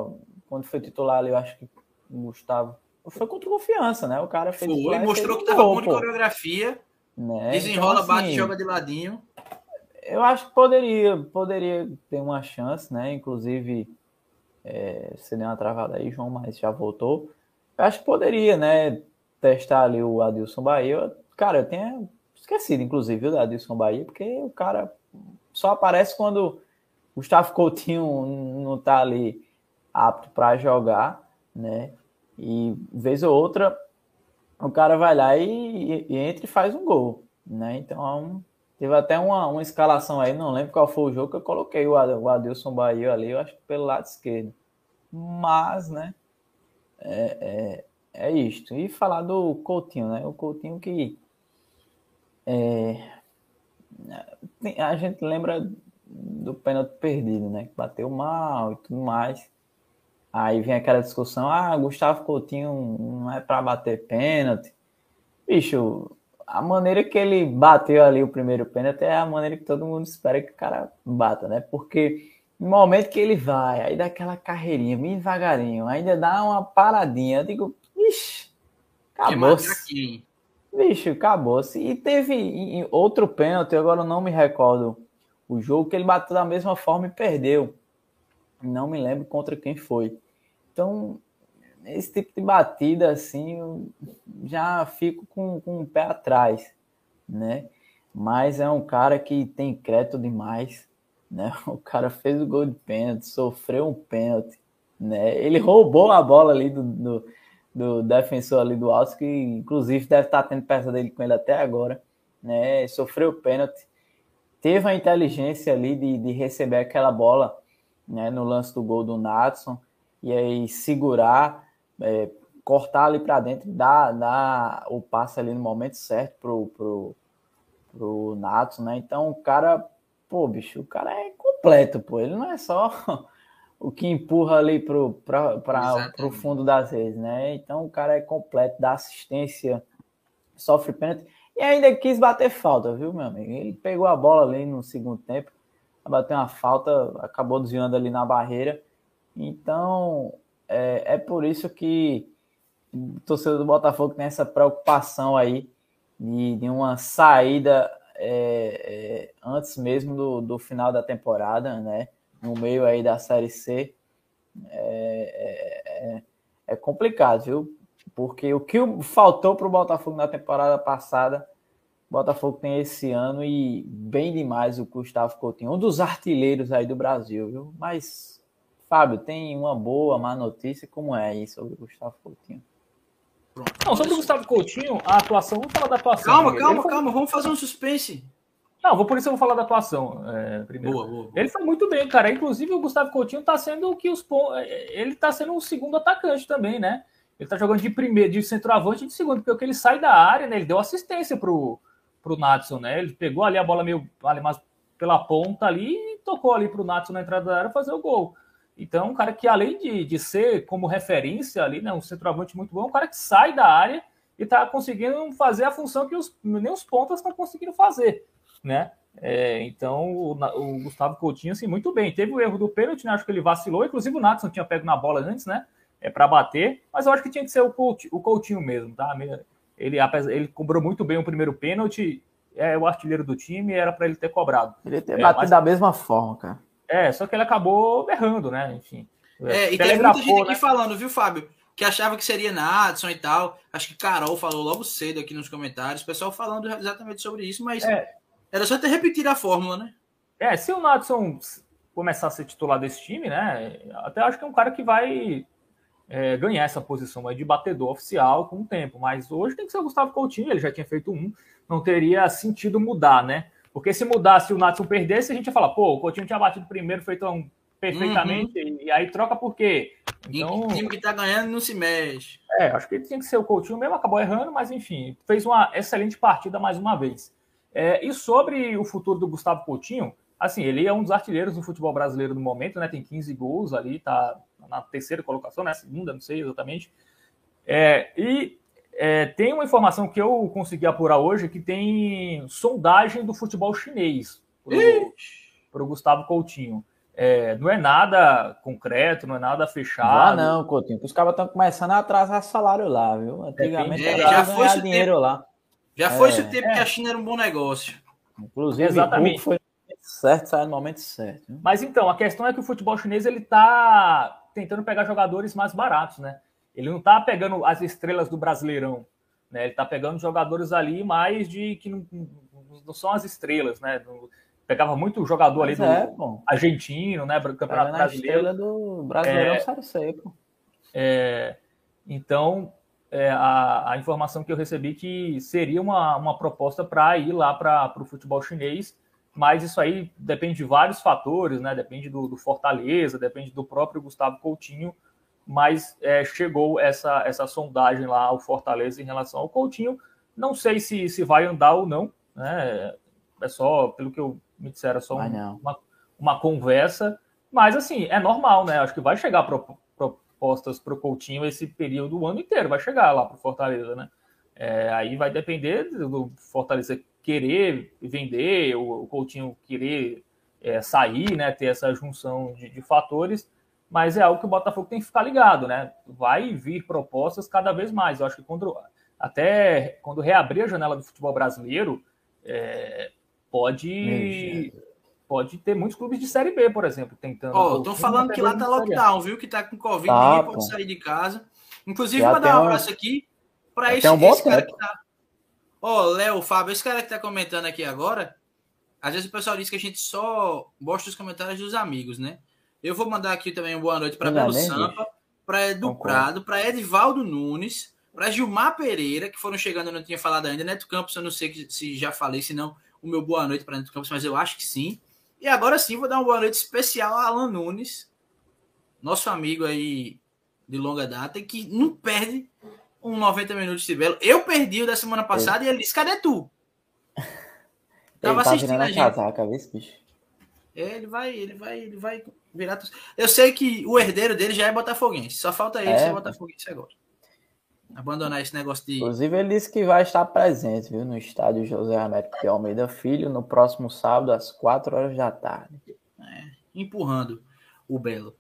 quando foi titular ali, eu acho que o Gustavo. Foi contra confiança, né? O cara fez. Foi, mostrou que tava bom de coreografia. Né? Desenrola, então, assim, bate, joga de ladinho. Eu acho que poderia, poderia ter uma chance, né? Inclusive, é, você deu uma travada aí, João, mas já voltou. Eu acho que poderia, né? Testar ali o Adilson Bahia. Cara, eu tenho esquecido, inclusive, o Adilson Bahia, porque o cara só aparece quando Gustavo Coutinho não tá ali apto para jogar, né? E vez ou outra o cara vai lá e, e, entra e faz um gol, né? Então teve até uma, uma escalação aí, não lembro qual foi o jogo que eu coloquei o, Adilson Bahia ali, eu acho que pelo lado esquerdo. Mas, né? É, é, é isto. E falar do Coutinho, né? O Coutinho que é, a gente lembra do pênalti perdido, né? Que bateu mal e tudo mais. Aí vem aquela discussão: ah, Gustavo Coutinho não é para bater pênalti. Bicho, a maneira que ele bateu ali o primeiro pênalti é a maneira que todo mundo espera que o cara bata, né? Porque no momento que ele vai, aí dá aquela carreirinha bem devagarinho, ainda dá uma paradinha, eu digo, ixi, acabou-se. Bicho, acabou-se. E teve outro pênalti, agora eu não me recordo o jogo que ele bateu da mesma forma e perdeu. Não me lembro contra quem foi. Então, esse tipo de batida, assim, eu já fico com, com o pé atrás, né? Mas é um cara que tem crédito demais, né? *laughs* O cara fez o gol de pênalti, sofreu um pênalti, né? Ele roubou a bola ali do, do, do defensor ali do Alto, que inclusive deve estar tendo peça dele com ele até agora, né? Sofreu pênalti teve a inteligência ali de, de receber aquela bola né, no lance do gol do Natson e aí segurar, é, cortar ali para dentro, dar, dar o passe ali no momento certo pro, pro, pro Natson, né? Então o cara, pô, bicho, o cara é completo, pô. Ele não é só *laughs* o que empurra ali pro, pra, pra, pro fundo das redes, né? Então o cara é completo, dá assistência, sofre pênalti. E ainda quis bater falta, viu, meu amigo? Ele pegou a bola ali no segundo tempo, bateu uma falta, acabou desviando ali na barreira. Então, é, é por isso que o torcedor do Botafogo tem essa preocupação aí de, de uma saída é, é, antes mesmo do, do final da temporada, né? No meio aí da Série C. É, é, é, é complicado, viu? Porque o que faltou para o Botafogo na temporada passada, o Botafogo tem esse ano e bem demais o Gustavo Coutinho, um dos artilheiros aí do Brasil, viu? Mas, Fábio, tem uma boa, má notícia, como é aí sobre o Gustavo Coutinho? Pronto. Não, sobre o Gustavo Coutinho, a atuação, vamos falar da atuação. Calma, calma, foi... calma, vamos fazer um suspense. Não, vou por isso eu vou falar da atuação é, primeiro. Boa, boa, boa. Ele foi muito bem, cara. Inclusive o Gustavo Coutinho está sendo o que os ele está sendo o segundo atacante também, né? Ele tá jogando de primeiro, de centroavante e de segundo, porque ele sai da área, né? Ele deu assistência pro, pro Natson, né? Ele pegou ali a bola meio ali mais pela ponta ali e tocou ali pro Natson na entrada da área fazer o gol. Então, um cara que além de, de ser como referência ali, né? Um centroavante muito bom, é um cara que sai da área e tá conseguindo fazer a função que os, nem os pontas estão conseguindo fazer, né? É, então, o, o, Gustavo Coutinho, assim, muito bem. Teve o erro do pênalti, né? Acho que ele vacilou. Inclusive, o Natson tinha pego na bola antes, né? é, para bater, mas eu acho que tinha que ser o Coutinho, o Coutinho mesmo, tá? Ele, ele cobrou muito bem o primeiro pênalti, é o artilheiro do time, era para ele ter cobrado. Ele ter é, batido mas... da mesma forma, cara. É, só que ele acabou errando, né? Enfim. É, e tem muita gente aqui né? falando, viu, Fábio? Que achava que seria Nadson e tal. Acho que Carol falou logo cedo aqui nos comentários. O pessoal falando exatamente sobre isso, mas é. era só ter repetido a fórmula, né? É, se o Nadson começar a ser titular desse time, né? Até acho que é um cara que vai é, ganhar essa posição de batedor oficial com o tempo. Mas hoje tem que ser o Gustavo Coutinho, ele já tinha feito um, não teria sentido mudar, né? Porque se mudasse o Natson perdesse, a gente ia falar, pô, o Coutinho tinha batido primeiro, feito um perfeitamente, uhum. e, e, aí troca por quê? Então, o time que tá ganhando não se mexe. É, acho que tinha que ser o Coutinho mesmo, acabou errando, mas enfim, fez uma excelente partida mais uma vez. É, e sobre o futuro do Gustavo Coutinho, assim, ele é um dos artilheiros do futebol brasileiro no momento, né? Tem 15 gols ali, tá na terceira colocação, né? Segunda, não sei exatamente. É, e é, tem uma informação que eu consegui apurar hoje que tem sondagem do futebol chinês para o Gustavo Coutinho. É, não é nada concreto, não é nada fechado. Ah, não, Coutinho. Os caras estão começando a atrasar salário lá, viu? Antigamente é, já foi esse dinheiro tempo, lá. Já foi esse é. tempo que a China era um bom negócio. Inclusive, Exatamente. foi certo, sai no momento certo. Mas então, a questão é que o futebol chinês ele está tentando pegar jogadores mais baratos, né? Ele não está pegando as estrelas do Brasileirão, né? Ele está pegando jogadores ali mais de que não, não são as estrelas, né? Pegava muito jogador Mas ali é, do argentino, né? Campeonato tá Brasileiro. estrela do Brasileirão é, Série Seco. É, então, é, a, a, informação que eu recebi que seria uma, uma proposta para ir lá para o futebol chinês, mas isso aí depende de vários fatores, né? Depende do, do Fortaleza, depende do próprio Gustavo Coutinho mas é, chegou essa, essa sondagem lá ao Fortaleza em relação ao Coutinho. Não sei se, se vai andar ou não, né? É só, pelo que eu me disseram, é só um, uma, uma conversa. Mas, assim, é normal, né? Acho que vai chegar pro, propostas para o Coutinho esse período, o ano inteiro, vai chegar lá para o Fortaleza, né? É, aí vai depender do Fortaleza querer vender, o, o Coutinho querer é, sair, né? Ter essa junção de, de fatores mas é algo que o Botafogo tem que ficar ligado, né? Vai vir propostas cada vez mais. Eu acho que quando até quando reabrir a janela do futebol brasileiro, é, pode pode ter muitos clubes de série B, por exemplo, tentando. Ó, oh, estão falando que lá tá lockdown, viu? Que tá com Covid, tá, ninguém pode sair de casa. Inclusive, mandar um abraço aqui para esse, um esse cara que tá. Ó, oh, Léo, Fábio, esse cara que tá comentando aqui agora. Às vezes o pessoal diz que a gente só gosta dos comentários dos amigos, né? Eu vou mandar aqui também uma boa noite para Belo Sampa, para Edu Prado, para Edivaldo Nunes, para Gilmar Pereira, que foram chegando, eu não tinha falado ainda. Neto Campos, eu não sei se já falei, se não, o meu boa noite para Neto Campos, mas eu acho que sim. E agora sim, vou dar uma boa noite especial a Alan Nunes, nosso amigo aí de longa data, que não perde um 90 minutos de Belo. Eu perdi o da semana passada é. e ele disse: cadê tu? *laughs* Tava tá assistindo a gente. Casaca, bicho. É, ele vai, ele vai, ele vai virar. Eu sei que o herdeiro dele já é botafoguense. Só falta ele é. ser botafoguense agora. Abandonar esse negócio de. Inclusive, ele disse que vai estar presente, viu, no estádio José Américo de Almeida Filho, no próximo sábado, às 4 horas da tarde. É, empurrando o Belo.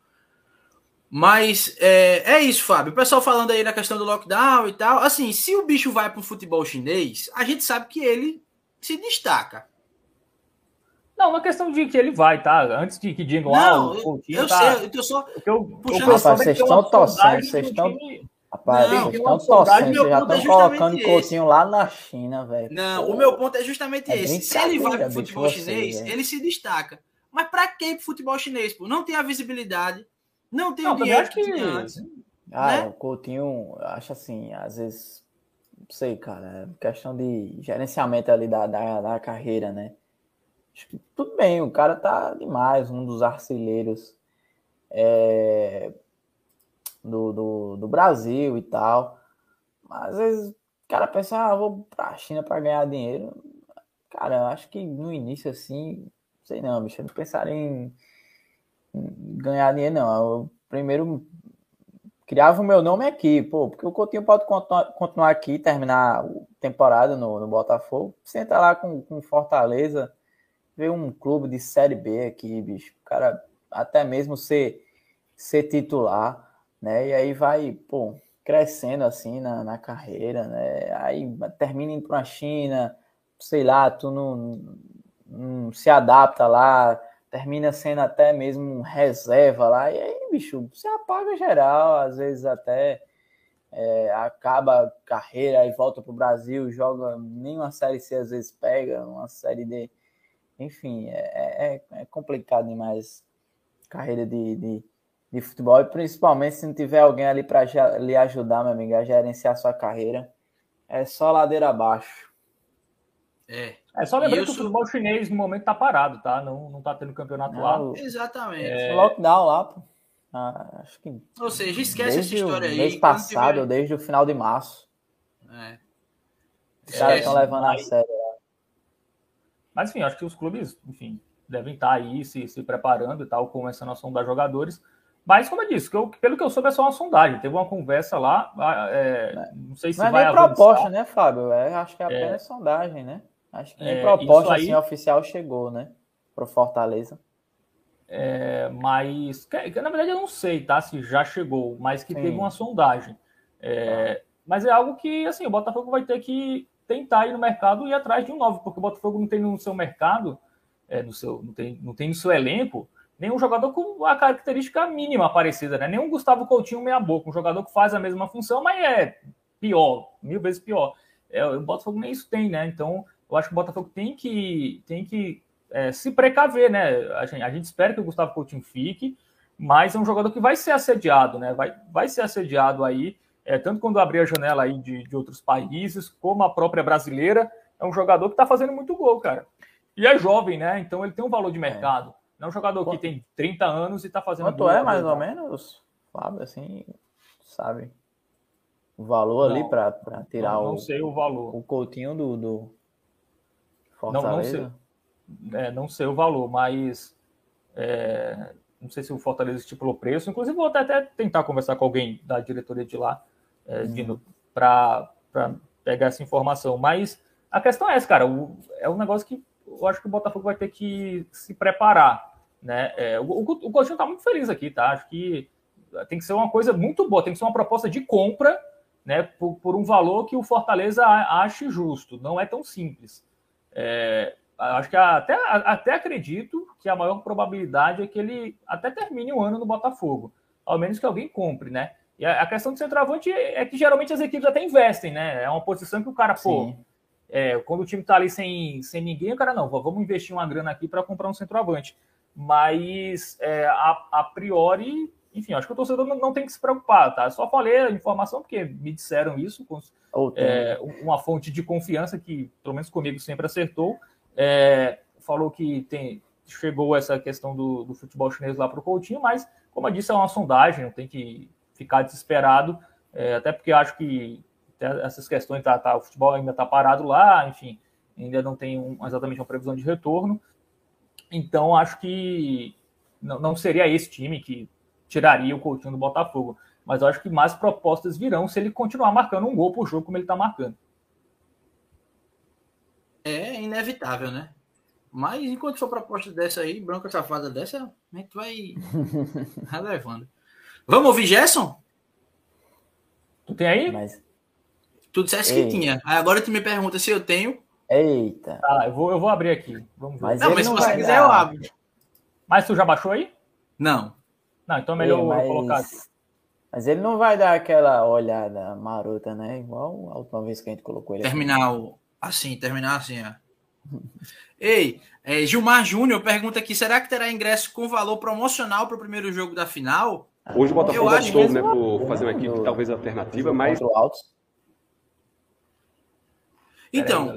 Mas é, é isso, Fábio. O pessoal falando aí da questão do lockdown e tal. Assim, se o bicho vai para o futebol chinês, a gente sabe que ele se destaca. Não, uma questão de que ele vai, tá? Antes de que digam, ah, o Coutinho eu tá... sei, eu tô só eu, puxando Rapaz, vocês estão torcendo, vocês estão... Rapaz, não, vocês estão torcendo, vocês já estão é colocando o Coutinho lá na China, velho. Não, Pô, o meu ponto é justamente é esse. Se ele vai pro futebol chinês, ele se destaca. Mas pra que pro futebol chinês, pô? Não tem a visibilidade, não tem não, o dinheiro que tinha antes. Ah, né? o Coutinho, acho assim, às vezes, não sei, cara, é questão de gerenciamento ali da, da, da carreira, né? Acho que tudo bem, o cara tá demais, um dos artilheiros é, do, do, do, Brasil e tal. Mas às vezes o cara pensa, ah, vou pra China para ganhar dinheiro. Cara, eu acho que no início assim, sei não, bicho, eu não pensaria em, ganhar dinheiro, não. Eu primeiro criava o meu nome aqui, pô, porque o Coutinho pode continuar aqui, terminar a temporada no, no Botafogo, senta lá com, com Fortaleza ver um clube de Série B aqui, bicho. Cara até mesmo ser, ser titular, né? E aí vai, pô, crescendo assim na, na carreira, né? Aí termina indo para a China, sei lá, tu não, não se adapta lá, termina sendo até mesmo reserva lá, e aí, bicho, você apaga geral, às vezes até é, acaba a carreira e volta para o Brasil, joga nem uma série C às vezes pega, uma série D enfim, é, é, é complicado demais carreira de, de, de, futebol, e principalmente se não tiver alguém ali para lhe ajudar, meu amigo, a gerenciar sua carreira, é só ladeira abaixo. É, É só lembrar que o futebol chinês no momento tá parado, tá? Não, não tá tendo campeonato lá. Exatamente. É... Lockdown lá, pô. Ah, acho que. Ou seja, esquece essa história aí. Mês passado, tiver... desde o final de março. É. Os caras estão levando a sério. Mas enfim, acho que os clubes, enfim, devem estar aí se, se preparando e tal, começando a sondar jogadores. Mas, como eu disse, que eu, pelo que eu soube, é só uma sondagem. Teve uma conversa lá, é, é, não sei se é vai é nem proposta, né, Fábio? É, acho que é apenas é, sondagem, né? Acho que nem é, proposta aí, assim, oficial chegou, né? Pro Fortaleza. É, mas, que, que, na verdade, eu não sei, tá? Se já chegou, mas que Sim. teve uma sondagem. É, mas é algo que, assim, o Botafogo vai ter que tentar ir no mercado e ir atrás de um novo, porque o Botafogo não tem no seu mercado, é, no seu, não, tem, não tem no seu elenco nenhum jogador com a característica mínima parecida, né? Nenhum Gustavo Coutinho meia boca, um jogador que faz a mesma função, mas é pior, mil vezes pior. É, o Botafogo nem isso tem, né? Então, eu acho que o Botafogo tem que, tem que é, se precaver, né? A gente, a gente espera que o Gustavo Coutinho fique, mas é um jogador que vai ser assediado, né? Vai, vai ser assediado aí, é, tanto quando abrir a janela aí de, de outros países, como a própria brasileira. É um jogador que está fazendo muito gol, cara. E é jovem, né? Então ele tem um valor de é. mercado. Não é um jogador Quanto? que tem 30 anos e está fazendo. Quanto é, mais ou menos, Fábio, assim, sabe? O valor não, ali para tirar não, não o. Não sei o valor. O Coutinho do. do Fortaleza. Não, não sei, é, não sei o valor, mas. É, não sei se o Fortaleza estipulou preço. Inclusive, vou até, até tentar conversar com alguém da diretoria de lá é, para pegar essa informação. Mas a questão é essa, cara. O, é um negócio que eu acho que o Botafogo vai ter que se preparar. Né? É, o Coutinho está muito feliz aqui, tá? Acho que tem que ser uma coisa muito boa, tem que ser uma proposta de compra né, por, por um valor que o Fortaleza ache justo. Não é tão simples. É, acho que até, até acredito que a maior probabilidade é que ele até termine o ano no Botafogo. Ao menos que alguém compre, né? E a, questão do centroavante é que geralmente as equipes até investem, né? É uma posição que o cara, pô, é, quando o time tá ali sem, sem ninguém, o cara, não, vamos investir uma grana aqui para comprar um centroavante. Mas, é, a, a, priori, enfim, acho que o torcedor não, não, tem que se preocupar, tá? Só falei a informação porque me disseram isso, com, é, uma fonte de confiança que, pelo menos comigo, sempre acertou. É, falou que tem, chegou essa questão do, do futebol chinês lá para o Coutinho, mas, como eu disse, é uma sondagem, não tem que ficar desesperado, é, até porque acho que essas questões, tá, tá, o futebol ainda está parado lá, enfim, ainda não tem um, exatamente uma previsão de retorno. Então, acho que não, não seria esse time que tiraria o Coutinho do Botafogo. Mas eu acho que mais propostas virão se ele continuar marcando um gol por jogo como ele está marcando. É inevitável, né? Mas enquanto for proposta dessa aí, branca safada dessa, a gente vai *laughs* relevando. Vamos ouvir Gerson? Tu tem aí? Mas, Tu disseste que tinha. Aí agora tu me pergunta se eu tenho. Eita. Ah, eu vou, eu vou abrir aqui. Vamos ver. Mas não, mas se você quiser, dar. eu abro. Mas tu já baixou aí? Não. Não, então é melhor Ei, mas... colocar aqui. Mas ele não vai dar aquela olhada marota, né? Igual a última vez que a gente colocou ele. Terminar o... assim, terminar assim, ó. *laughs* Ei, é, Gilmar Júnior pergunta aqui: será que terá ingresso com valor promocional para o primeiro jogo da final? Hoje o Botafogo optou né, por fazer uma equipe talvez alternativa, mas. Então,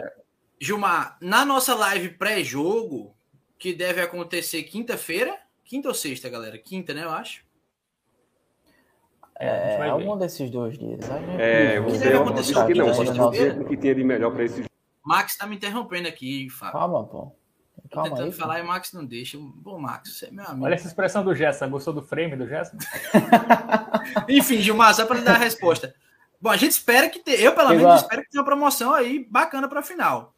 Gilmar, na nossa live pré-jogo, que deve acontecer quinta-feira, quinta ou sexta, galera? Quinta, né, eu acho. É, é algum desses dois dias. É, você deve acontecer que não, o que tinha de melhor para esse Max tá me interrompendo aqui, Fábio. Calma, pô. Calma Tô tentando aí, falar e o Max não deixa. Bom, Max, você é meu amigo. Olha essa expressão do Gerson. Gostou do frame do Gerson? *laughs* Enfim, Gilmar, só para dar a resposta. Bom, a gente espera que tenha, eu pelo menos espero que tenha uma promoção aí bacana para a final.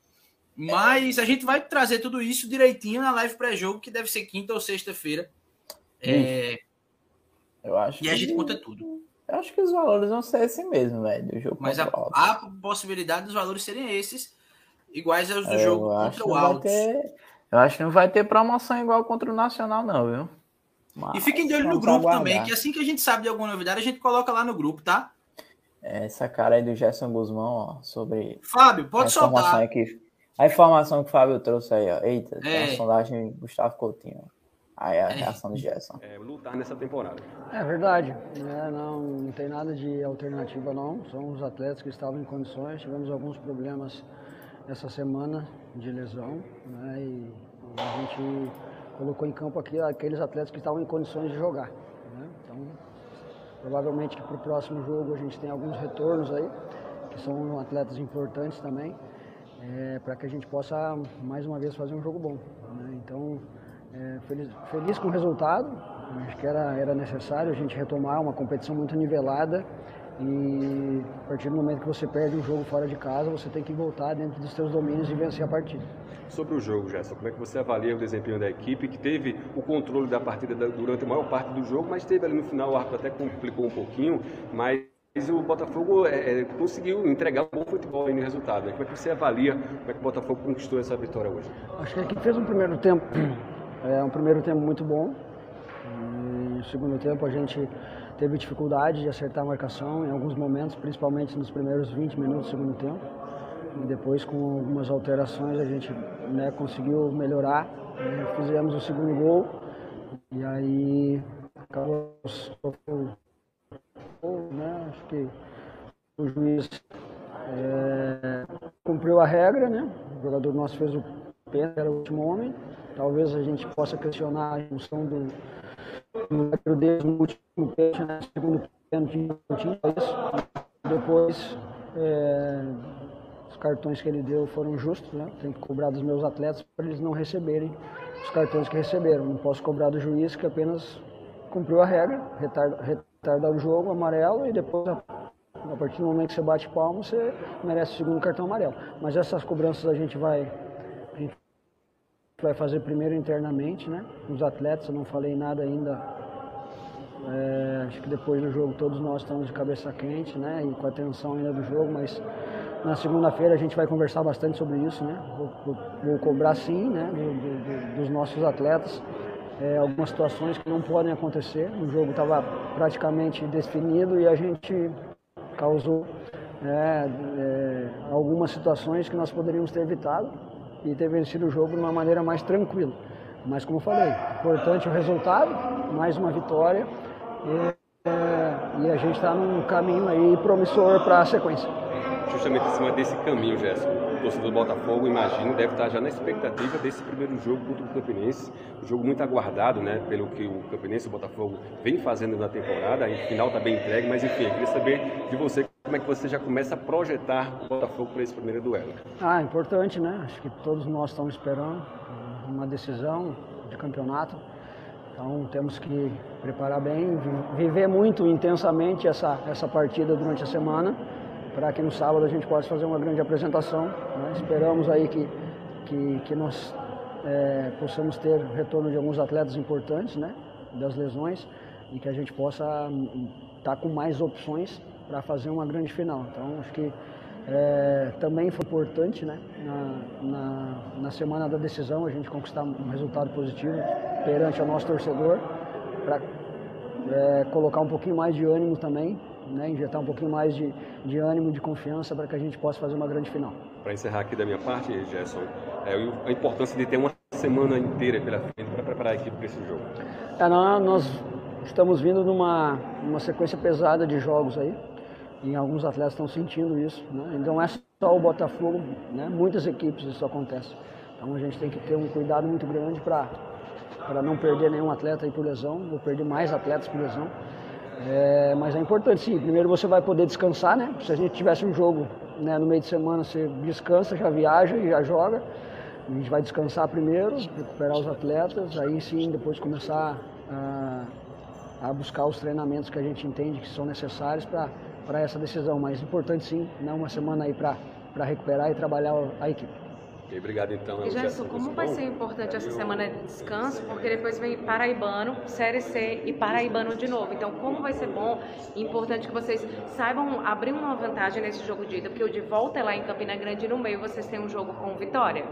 Mas a gente vai trazer tudo isso direitinho na live pré-jogo, que deve ser quinta ou sexta-feira. É... Eu acho e a gente conta tudo. Eu acho que os valores vão ser esse mesmo, velho, jogo Mas a, a, possibilidade dos valores serem esses, iguais aos do é, jogo contra o Altos. Ter... Eu acho que não vai ter promoção igual contra o Nacional, não, viu? Mas e fiquem de olho no grupo aguardar. também, que assim que a gente sabe de alguma novidade, a gente coloca lá no grupo, tá? Essa cara aí do Gerson Guzmão, ó, sobre. Fábio, pode soltar. Aqui, a informação que o Fábio trouxe aí, ó. Eita, é. tem a sondagem Gustavo Coutinho. Aí a é. reação do Gerson. É, lutar nessa temporada. É verdade. É, não, não tem nada de alternativa, não. São os atletas que estavam em condições. Tivemos alguns problemas essa semana de lesão, né? E, a gente colocou em campo aqui aqueles atletas que estavam em condições de jogar. Né? Então, provavelmente que para o próximo jogo a gente tem alguns retornos aí, que são atletas importantes também, é, para que a gente possa mais uma vez fazer um jogo bom. Né? Então, é, feliz, feliz com o resultado, acho que era, era necessário a gente retomar uma competição muito nivelada e a partir do momento que você perde um jogo fora de casa, você tem que voltar dentro dos seus domínios e vencer a partida. Sobre o jogo, Gerson, como é que você avalia o desempenho da equipe que teve o controle da partida durante a maior parte do jogo, mas teve ali no final o árbitro até complicou um pouquinho, mas o Botafogo é, é, conseguiu entregar um bom futebol aí no resultado. Né? Como é que você avalia como é que o Botafogo conquistou essa vitória hoje? Acho que a equipe fez um primeiro tempo, *clears throat* é, um primeiro tempo muito bom. E no segundo tempo a gente teve dificuldade de acertar a marcação em alguns momentos, principalmente nos primeiros 20 minutos do segundo tempo. E depois, com algumas alterações, a gente né, conseguiu melhorar. Fizemos o segundo gol e aí acabou né? Acho que o juiz é, cumpriu a regra, né? O jogador nosso fez o pênalti, era o último homem. Talvez a gente possa questionar a função do, do deles no último pênalti, né? segundo pênalti. Depois, é, os cartões que ele deu foram justos, né? Tem que cobrar dos meus atletas para eles não receberem os cartões que receberam. Não posso cobrar do juiz que apenas cumpriu a regra, retardar, retardar o jogo, amarelo, e depois, a, partir do momento que você bate palmo, você merece o segundo cartão amarelo. Mas essas cobranças a gente vai, vai fazer primeiro internamente, né? Os atletas, eu não falei nada ainda. É, acho que depois do jogo todos nós estamos de cabeça quente, né? E com a tensão ainda do jogo, mas na segunda-feira a gente vai conversar bastante sobre isso, né? Vou, vou, cobrar sim, né? Do, do, dos nossos atletas. É, algumas situações que não podem acontecer. O jogo estava praticamente definido e a gente causou é, é, algumas situações que nós poderíamos ter evitado e ter vencido o jogo de uma maneira mais tranquila. Mas como eu falei, importante o resultado, mais uma vitória e, é, e a gente está num caminho aí promissor para a sequência. Justamente em cima desse caminho, Gerson, o torcedor do Botafogo, imagino, deve estar já na expectativa desse primeiro jogo contra o Campinense, um jogo muito aguardado, né, pelo que o Campinense e o Botafogo vem fazendo na temporada, o final está bem entregue, mas enfim, eu queria saber de você como é que você já começa a projetar o Botafogo para esse primeiro duelo? Ah, importante, né? Acho que todos nós estamos esperando uma decisão de campeonato. Então temos que preparar bem, viver muito intensamente essa, essa partida durante a semana, para que no sábado a gente possa fazer uma grande apresentação. Né? Esperamos aí que, que, que nós é, possamos ter retorno de alguns atletas importantes, né? Das lesões, e que a gente possa estar tá com mais opções para fazer uma grande final. Então, acho que é, também foi importante, né, na, na, na, semana da decisão, a gente conquistar um resultado positivo perante o nosso torcedor, para é, colocar um pouquinho mais de ânimo também, né, injetar um pouquinho mais de, de ânimo, de confiança, para que a gente possa fazer uma grande final. Para encerrar aqui da minha parte, Gerson, é, a importância de ter uma semana inteira pela frente para preparar a equipe para esse jogo. É, nós estamos vindo numa uma sequência pesada de jogos aí, e alguns atletas estão sentindo isso. Né? Então é só o Botafogo, né? muitas equipes isso acontece. Então a gente tem que ter um cuidado muito grande para não perder nenhum atleta aí por lesão, ou perder mais atletas por lesão. É, mas é importante sim, primeiro você vai poder descansar, né? Se a gente tivesse um jogo né, no meio de semana, você descansa, já viaja e já joga. A gente vai descansar primeiro, recuperar os atletas, aí sim depois começar a, a buscar os treinamentos que a gente entende que são necessários para para essa decisão, mas importante sim, não uma semana aí para recuperar e trabalhar a equipe. E obrigado então. E Gerson, como vai ser importante essa semana de descanso? Porque depois vem Paraibano, Série C e Paraibano de novo. Então, como vai ser bom e importante que vocês saibam abrir uma vantagem nesse jogo de ida, porque o de volta é lá em Campina Grande e no meio vocês têm um jogo com vitória?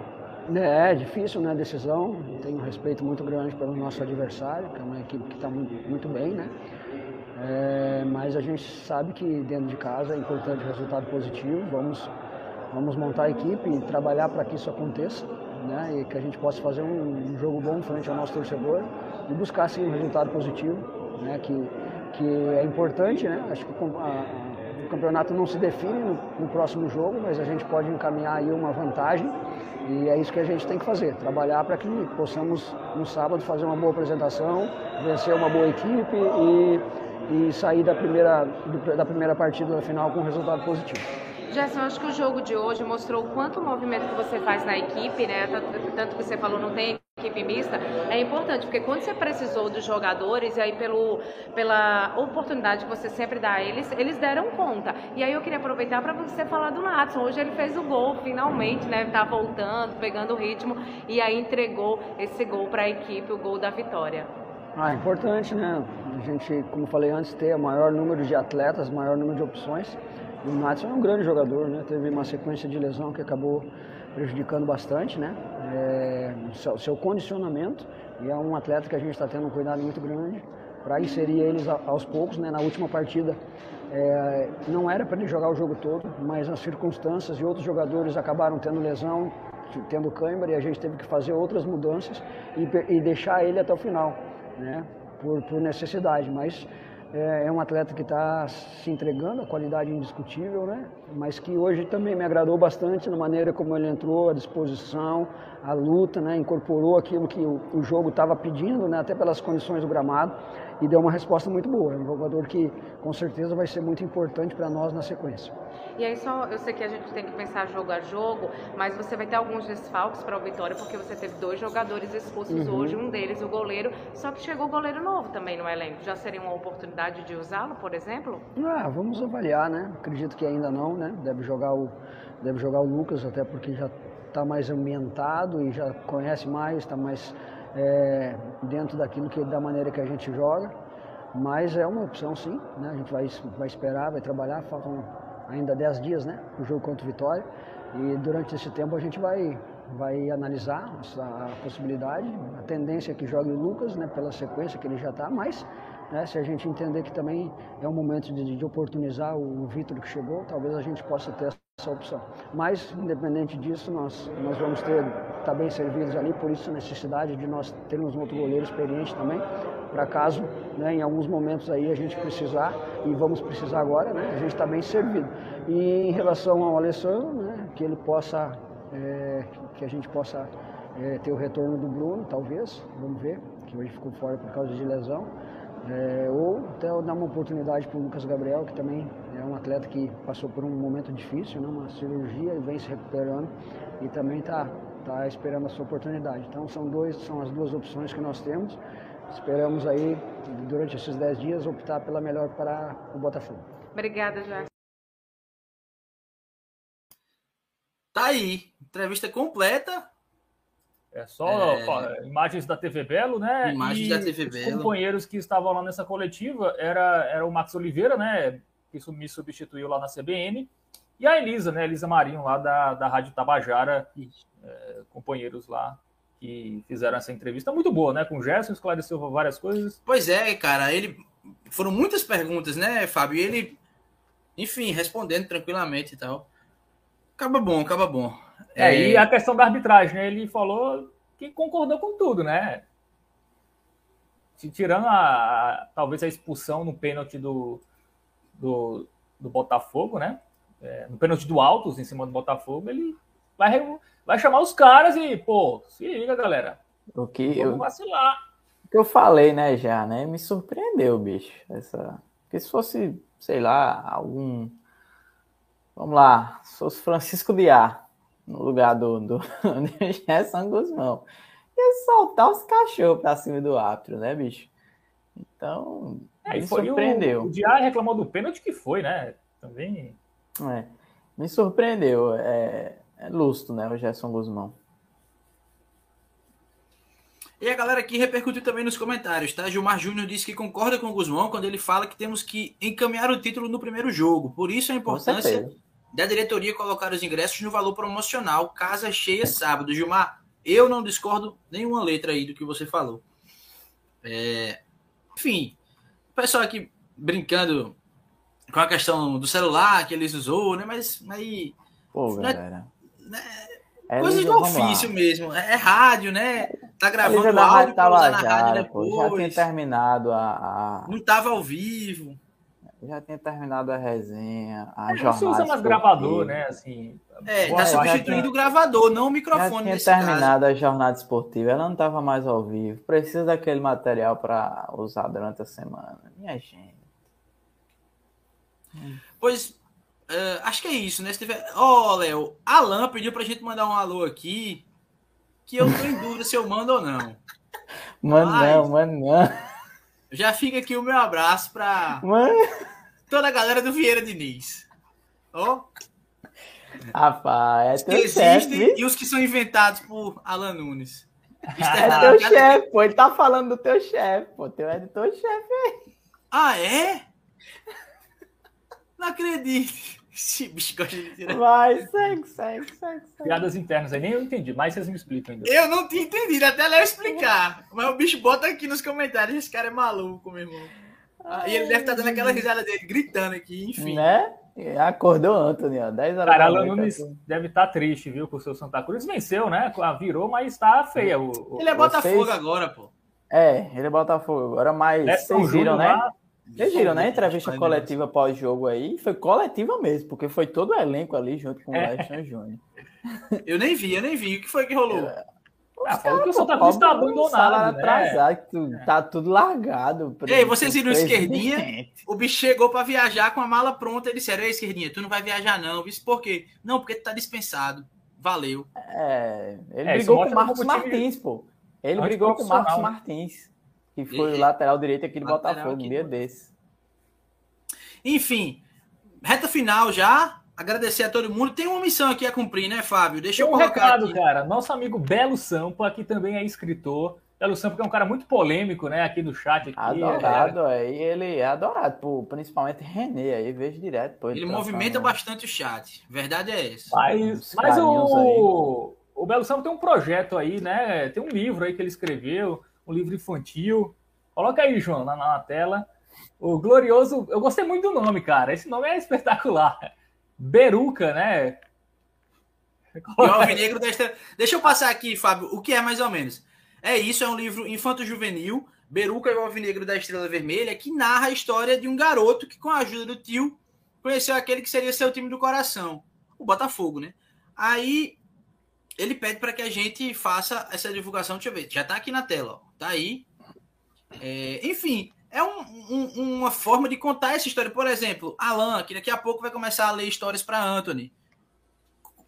É, é difícil, né, a decisão. Tenho um respeito muito grande pelo nosso adversário, que é uma equipe que está muito, muito bem, né? É, mas a gente sabe que dentro de casa é importante resultado positivo. Vamos, vamos montar a equipe e trabalhar para que isso aconteça, né? E que a gente possa fazer um, um, jogo bom frente ao nosso torcedor e buscar sim um resultado positivo, né? Que, que é importante, né? Acho que a, o campeonato não se define no, no, próximo jogo, mas a gente pode encaminhar aí uma vantagem e é isso que a gente tem que fazer, trabalhar para que possamos no sábado fazer uma boa apresentação, vencer uma boa equipe e, e sair da primeira, da primeira partida da final com um resultado positivo. Gerson, acho que o jogo de hoje mostrou o quanto o movimento que você faz na equipe, né? Tanto que você falou não tem equipe mista, é importante, porque quando você precisou dos jogadores, e aí pelo, pela oportunidade que você sempre dá a eles, eles deram conta. E aí eu queria aproveitar para você falar do Natson. Hoje ele fez o gol, finalmente, né? Tá voltando, pegando o ritmo, e aí entregou esse gol para a equipe, o gol da vitória. Ah, é importante, né? A gente, como falei antes, ter o maior número de atletas, maior número de opções. O Natson é um grande jogador, né? Teve uma sequência de lesão que acabou prejudicando bastante, né? É, seu, seu, condicionamento e é um atleta que a gente está tendo um cuidado muito grande para inserir eles aos poucos, né? Na última partida é, não era para ele jogar o jogo todo, mas as circunstâncias e outros jogadores acabaram tendo lesão, tendo câimbra e a gente teve que fazer outras mudanças e, e deixar ele até o final, né? Por, por necessidade, mas é, é um atleta que está se entregando, a qualidade indiscutível, né? Mas que hoje também me agradou bastante na maneira como ele entrou, a disposição, a luta, né? Incorporou aquilo que o, o jogo estava pedindo, né? Até pelas condições do gramado e deu uma resposta muito boa. É um jogador que com certeza vai ser muito importante para nós na sequência. E aí só, eu sei que a gente tem que pensar jogo a jogo, mas você vai ter alguns desfalques para o Vitória, porque você teve dois jogadores expulsos uhum. hoje, um deles o goleiro, só que chegou o goleiro novo também no elenco. Já seria uma oportunidade de usá-lo, por exemplo? Ah, vamos avaliar, né? Acredito que ainda não, né? Deve jogar o, deve jogar o Lucas, até porque já está mais ambientado e já conhece mais, está mais é, dentro daquilo que da maneira que a gente joga. Mas é uma opção sim, né? A gente vai, vai esperar, vai trabalhar, faltam ainda 10 dias, né? O jogo contra o Vitória. E durante esse tempo a gente vai, vai analisar a possibilidade, a tendência é que jogue o Lucas, né? Pela sequência que ele já está, mas né, se a gente entender que também é um momento de, de oportunizar o, o Vitor que chegou, talvez a gente possa ter essa opção. Mas, independente disso, nós, nós vamos ter, tá bem servidos ali, por isso a necessidade de nós termos um outro goleiro experiente também, para caso, né, em alguns momentos aí a gente precisar, e vamos precisar agora, né, a gente está bem servido. E em relação ao Alessandro, né, que ele possa, é, que a gente possa é, ter o retorno do Bruno, talvez, vamos ver, que hoje ficou fora por causa de lesão. É, ou até dar uma oportunidade para o Lucas Gabriel, que também é um atleta que passou por um momento difícil, né, uma cirurgia e vem se recuperando e também está tá esperando a sua oportunidade. Então são, dois, são as duas opções que nós temos. Esperamos aí, durante esses 10 dias, optar pela melhor para o Botafogo. Obrigada, Jorge. Tá aí, entrevista completa. É só é... imagens da TV Belo, né? Imagens e da TV Belo. Os companheiros que estavam lá nessa coletiva era, era o Max Oliveira, né? Que me substituiu lá na CBN. E a Elisa, né? Elisa Marinho, lá da, da Rádio Tabajara, é, companheiros lá que fizeram essa entrevista muito boa, né? Com o Gerson, esclareceu várias coisas. Pois é, cara, ele foram muitas perguntas, né, Fábio? E ele, enfim, respondendo tranquilamente e tal. Acaba bom, acaba bom. É, é, e a questão da arbitragem, né? Ele falou que concordou com tudo, né? Tirando a, a talvez a expulsão no pênalti do, do, do Botafogo, né? É, no pênalti do Altos em cima do Botafogo, ele vai, vai chamar os caras e, pô, se liga, galera. O que eu, vacilar. O que eu falei, né, já, né? Me surpreendeu, bicho. Essa... Porque se fosse, sei lá, algum. Vamos lá, se fosse Francisco Diá no lugar do, do, *laughs* do Gerson Guzmão. Ia soltar os cachorros pra cima do árbitro, né, bicho? Então, é, me surpreendeu. O, o Diá reclamou do pênalti que foi, né? Também. É, me surpreendeu. É, é lustro, né, o Gerson Guzmão. E a galera aqui repercutiu também nos comentários, tá? Gilmar Júnior disse que concorda com o Guzmão quando ele fala que temos que encaminhar o título no primeiro jogo. Por isso a importância da diretoria colocar os ingressos no valor promocional, casa cheia sábado. Gilmar, eu não discordo nenhuma letra aí do que você falou. É... Enfim, o pessoal aqui brincando com a questão do celular que eles usou, né? Mas aí. Pô, né, galera. Né, é, coisas do ofício mesmo. É, é, rádio, né? Tá gravando o áudio tava na rádio depois. Já tinha terminado a, a... Não tava ao vivo. Já tinha terminado a resenha, a jornada. Você usa mais gravador, né? Assim, é, tá substituindo tinha, o gravador, não o microfone. Já tinha terminado caso. a jornada esportiva, ela não estava mais ao vivo. Precisa daquele material para usar durante a semana. Minha gente. Pois, uh, acho que é isso, né? Se tiver. Ó, oh, Léo, Alan pediu pra gente mandar um alô aqui. Que eu tô em *laughs* dúvida se eu mando ou não. Mano, não, mano, não. Já fica aqui o meu abraço para toda a galera do Vieira Diniz. Ó. Rapaz, é teu que chefe. Existem e os que são inventados por Alan Nunes. *laughs* É teu chefe, pô. Ele tá falando do teu chefe, pô. Teu editor-chefe aí. Ah, é? Não acredito. Esse bicho gosta de tirar. Vai, segue, segue, segue, segue. Piadas internas aí, nem eu entendi, mas vocês me explicam ainda. Eu não tinha entendido, até Léo explicar. Mas o bicho bota aqui nos comentários, esse cara é maluco, meu irmão. E ele deve estar tá dando aquela risada dele, gritando aqui, enfim. Né? Acordou Anthony, ó, 10 horas Cara, Alan Nunes deve estar tá triste, viu, com o seu Santa Cruz. Venceu, né? Virou, mas está feia. O, ele é Botafogo agora, pô. É, ele é Botafogo agora, mas vocês viram, né? Lá, vocês viram, né? Entrevista coletiva pós-jogo aí. Foi coletiva mesmo, porque foi todo o elenco ali junto com o é. Weston Júnior. Eu nem vi, eu nem vi. O que foi que rolou? É. Falou que o Santa Cruz tá abandonado. Né? Atrasado, tu, é. Tá tudo largado. Ei, vocês viram o esquerdinha? O bicho chegou pra viajar com a mala pronta. Ele disse: Ei, esquerdinha, tu não vai viajar, não. Isso por quê? Não, porque tu tá dispensado. Valeu. É, ele é, brigou com o Marcos Martins, pô. Ele brigou com o Marcos Martins que foi o lateral direito aqui do Botafogo, um dia desse. Enfim, reta final já. Agradecer a todo mundo. Tem uma missão aqui a cumprir, né, Fábio? Deixa Tem eu um recado, aqui. cara. Nosso amigo Belo Sampa, que também é escritor. Belo Sampa, que é um cara muito polêmico, né, aqui no chat. Aqui, adorado, é. aí ele é adorado, por, principalmente René, aí vejo direto. Pô, ele, ele movimenta bastante o chat, verdade é essa. Mas, mas o, o Belo Sampa tem um projeto aí, né, tem um livro aí que ele escreveu, um livro infantil. Coloca aí, João, na, na tela. O glorioso. Eu gostei muito do nome, cara. Esse nome é espetacular. Beruca, né? E o Alvinegro desta. Deixa eu passar aqui, Fábio, o que é mais ou menos. É isso, é um livro infanto-juvenil, Beruca e o Alvinegro da Estrela Vermelha, que narra a história de um garoto que, com a ajuda do tio, conheceu aquele que seria seu time do coração, o Botafogo, né? Aí ele pede para que a gente faça essa divulgação. Deixa eu ver, já tá aqui na tela, ó. Tá aí. É, enfim, é um, um, uma forma de contar essa história. Por exemplo, Alan, que daqui a pouco vai começar a ler histórias para Anthony.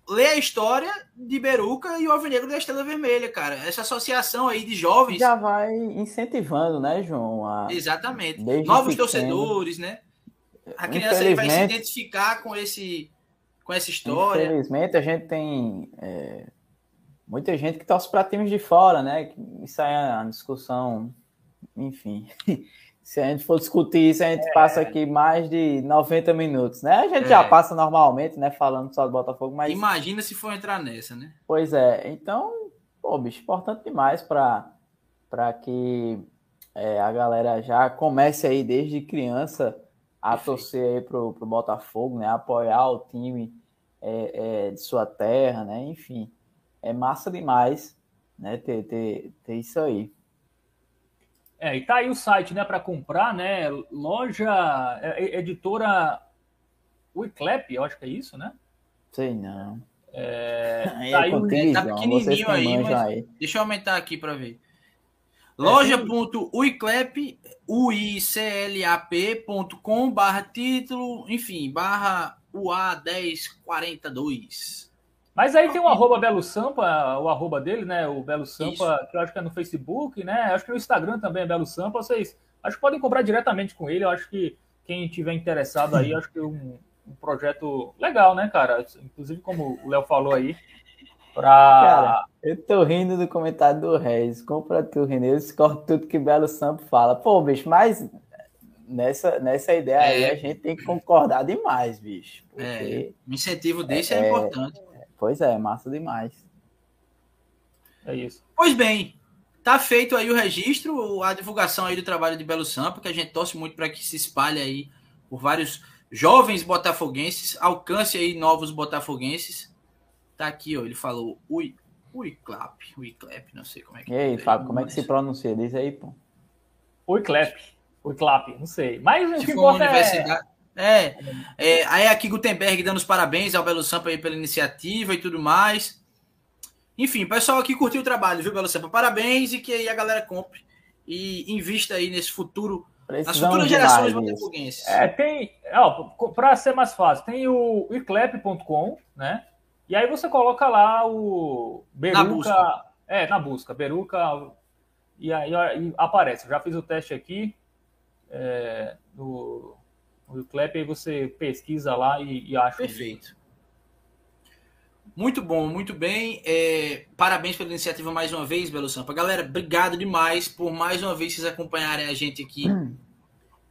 Lê a história de Beruca e o Alvinegro da Estrela Vermelha, cara. Essa associação aí de jovens. Já vai incentivando, né, João? A... Exatamente. Novos pequeno. torcedores, né? A criança aí vai se identificar com esse com essa história. Infelizmente, a gente tem é, muita gente que torce para times de fora, né? Isso aí é uma discussão enfim. *laughs* Se a gente for discutir isso, a gente é. passa aqui mais de 90 minutos, né? A gente é. já passa normalmente, né? Falando só do Botafogo, mas. Imagina se for entrar nessa, né? Pois é. Então, pô, bicho, importante demais para que é, a galera já comece aí desde criança a Perfeito. torcer aí pro, pro Botafogo, né? Apoiar o time é, é, de sua terra, né? Enfim, é massa demais, né? Ter, ter, ter isso aí. É, e tá aí o site, né, para comprar, né? Loja, é, é, editora Wiclap, eu acho que é isso, né? Sei não. É, *laughs* tá, aí, é, tá pequenininho aí, mas aí. deixa eu aumentar aqui para ver. Loja.uiclap.com barra título, enfim, barra UA1042. Mas aí tem o arroba Belo Sampa, o arroba dele, né? O Belo Sampa, Isso. que eu acho que é no Facebook, né? Acho que no Instagram também é Belo Sampa. Vocês acho que podem comprar diretamente com ele. Eu acho que quem tiver interessado aí, acho que é um, um projeto legal, né, cara? Inclusive, como o Léo falou aí, pra. Cara, eu tô rindo do comentário do Reis. Compra tu, Renê, eles cortam tudo que Belo Sampa fala. Pô, bicho, mas nessa, nessa ideia é. aí a gente tem que concordar demais, bicho. É, o incentivo desse é, é importante. Pois é, massa demais. É isso. Pois bem, tá feito aí o registro, a divulgação aí do trabalho de Belo Sampa, que a gente torce muito para que se espalhe aí por vários jovens botafoguenses, alcance aí novos botafoguenses. Tá aqui, ó, ele falou ui, ui clap, ui clap, não sei como é que E aí. Fábio, como é que se pronuncia? Diz aí, pô. Ui clap. O Clap, não sei. Mas o que importa é... É, é, aí aqui Gutenberg dando os parabéns ao Belo Sampa aí pela iniciativa e tudo mais. Enfim, pessoal aqui curtiu o trabalho, viu, Belo Sampa? Parabéns e que aí a galera compre e invista aí nesse futuro, nas futuras gerações botafoguenses. É, tem, para ser mais fácil, tem o iclep.com, né? E aí você coloca lá o Beruca, na busca. é, na busca, Beruca, e aí e aparece. Eu já fiz o teste aqui é, no, no Iclep, aí você pesquisa lá e, e acha. Perfeito. Muito bom, muito bem. É, parabéns pela iniciativa mais uma vez, Belo Sampa. Galera, obrigado demais por mais uma vez vocês acompanharem a gente aqui hum.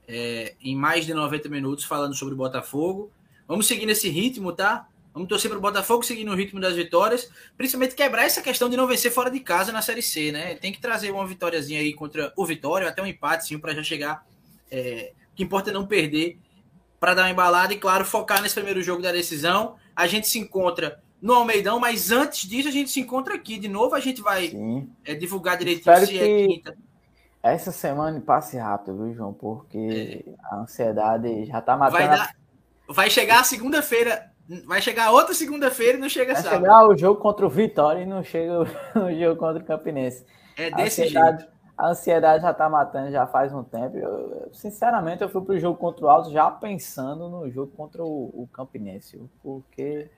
é, em mais de 90 minutos falando sobre o Botafogo. Vamos seguir nesse ritmo, tá? Vamos torcer para o Botafogo seguir no ritmo das vitórias, principalmente quebrar essa questão de não vencer fora de casa na Série C, né? Tem que trazer uma vitóriazinha aí contra o Vitória, até um empate, sim, para já chegar. É, o que importa é não perder para dar uma embalada e, claro, focar nesse primeiro jogo da decisão. A gente se encontra no Almeidão, mas antes disso a gente se encontra aqui. De novo, a gente vai é, divulgar direitinho Espero se é quinta. Essa semana passe rápido, viu, João? Porque é. a ansiedade já tá matando. Vai, dar... vai chegar a segunda-feira. Vai chegar outra segunda-feira e não chega vai sábado. Vai chegar o jogo contra o Vitória e não chega o *laughs* jogo contra o Campinense. É desse jeito a ansiedade já tá matando já faz um tempo. Eu, sinceramente, eu fui pro jogo contra o Alto já pensando no jogo contra o, o Campinense, porque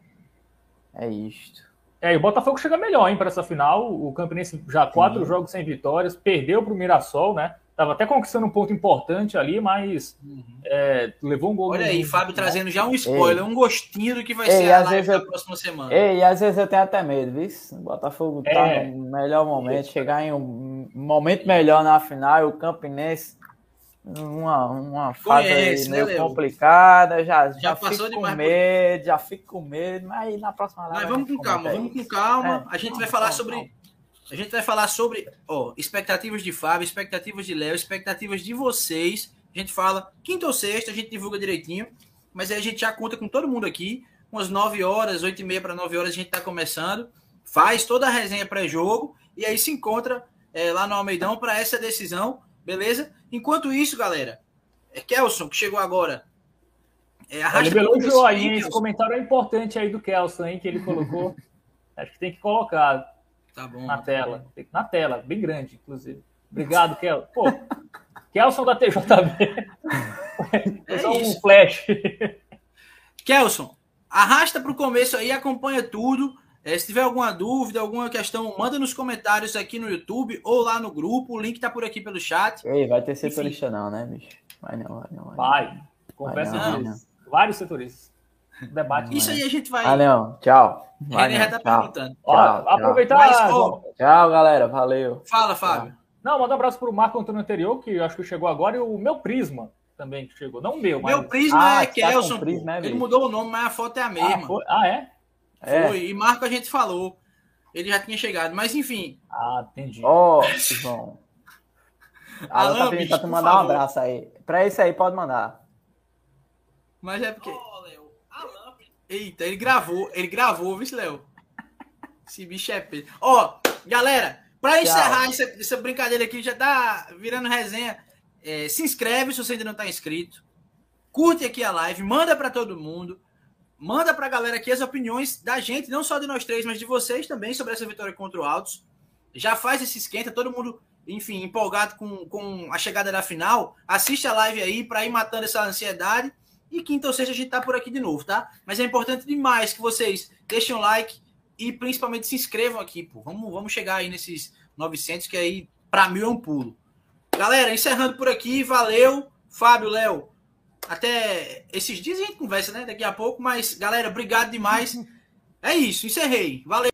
é isto. É, e o Botafogo chega melhor, hein, para essa final. O Campinense já quatro Sim. jogos sem vitórias, perdeu para o Mirassol, né? Tava até conquistando um ponto importante ali, mas uhum. é, levou um gol. Olha aí, Fábio trazendo já um spoiler, Ei. um gostinho do que vai Ei, ser a live da eu... próxima semana. Ei, e às vezes eu tenho até medo, viu? O Botafogo tá é. no melhor momento, chegar em um momento melhor na final, o Campinense uma, uma fase Conhece, meio né, complicada, já, já, já passou fico com medo, por... já fico com medo, mas na próxima live. Mas vamos com calma, vamos com calma. É, a gente vai falar sobre. A gente vai falar sobre ó, expectativas de Fábio, expectativas de Léo, expectativas de vocês. A gente fala quinta ou sexta, a gente divulga direitinho. Mas aí a gente já conta com todo mundo aqui. Umas 9 horas, 8 e meia para 9 horas a gente está começando. Faz toda a resenha pré-jogo e aí se encontra é, lá no Almeidão para essa decisão, beleza? Enquanto isso, galera, é Kelson, que chegou agora. É, ele belou o joinha, esse comentário é importante aí do Kelson, hein, que ele colocou. *laughs* Acho que tem que colocar tá bom, na tá tela. Na tela, bem grande, inclusive. Obrigado, Kelson. Pô, Kelson da TJB. *laughs* É só um flash. Kelson, arrasta para o começo aí, acompanha tudo. É, se tiver alguma dúvida, alguma questão, manda nos comentários aqui no YouTube ou lá no grupo. O link tá por aqui pelo chat. Ei, vai ter setorista Enfim. não, né, bicho? Vai não, vai não. Vai, vai. Conversa vai não, vários setoristas. Debate. Isso aí a gente vai. Valeu, tchau. Vai, já tá tchau. perguntando. Tchau, Ó, tchau. Aproveitar. Mas, tchau, galera. Valeu. Fala, Fábio. Não, manda um abraço pro Marco Antônio anterior, que acho que chegou agora, e o meu Prisma também que chegou. Não o meu, mas. Meu Prisma ah, é Kelson. Tá prisma, é Ele mudou o nome, mas a foto é a mesma. Ah, ah é? É. Foi, e Marco a gente falou. Ele já tinha chegado, mas enfim. Ah, entendi. Ó, oh, *laughs* João. Alan, tá pedindo pra tu mandar um abraço aí. Pra isso aí, pode mandar. Mas é porque. Eita, ele gravou. Ele gravou, viu, Léo? Esse bicho é peso. Ó, galera, pra Tchau. encerrar essa, essa, brincadeira aqui, já tá virando resenha. É, se inscreve se você ainda não tá inscrito. Curte aqui a live, manda para todo mundo. Manda para a galera aqui as opiniões da gente, não só de nós três, mas de vocês também sobre essa vitória contra o Altos. Já faz esse esquenta, todo mundo, enfim, empolgado com, com a chegada da final. Assiste a live aí para ir matando essa ansiedade. E quinta ou sexta a gente tá por aqui de novo, tá? Mas é importante demais que vocês deixem o like e principalmente se inscrevam aqui, pô. Vamos, vamos chegar aí nesses 900, que aí para mil é um pulo. Galera, encerrando por aqui, valeu. Fábio, Léo, até esses dias a gente conversa, né? Daqui a pouco, mas galera, obrigado demais. É isso, encerrei. Valeu.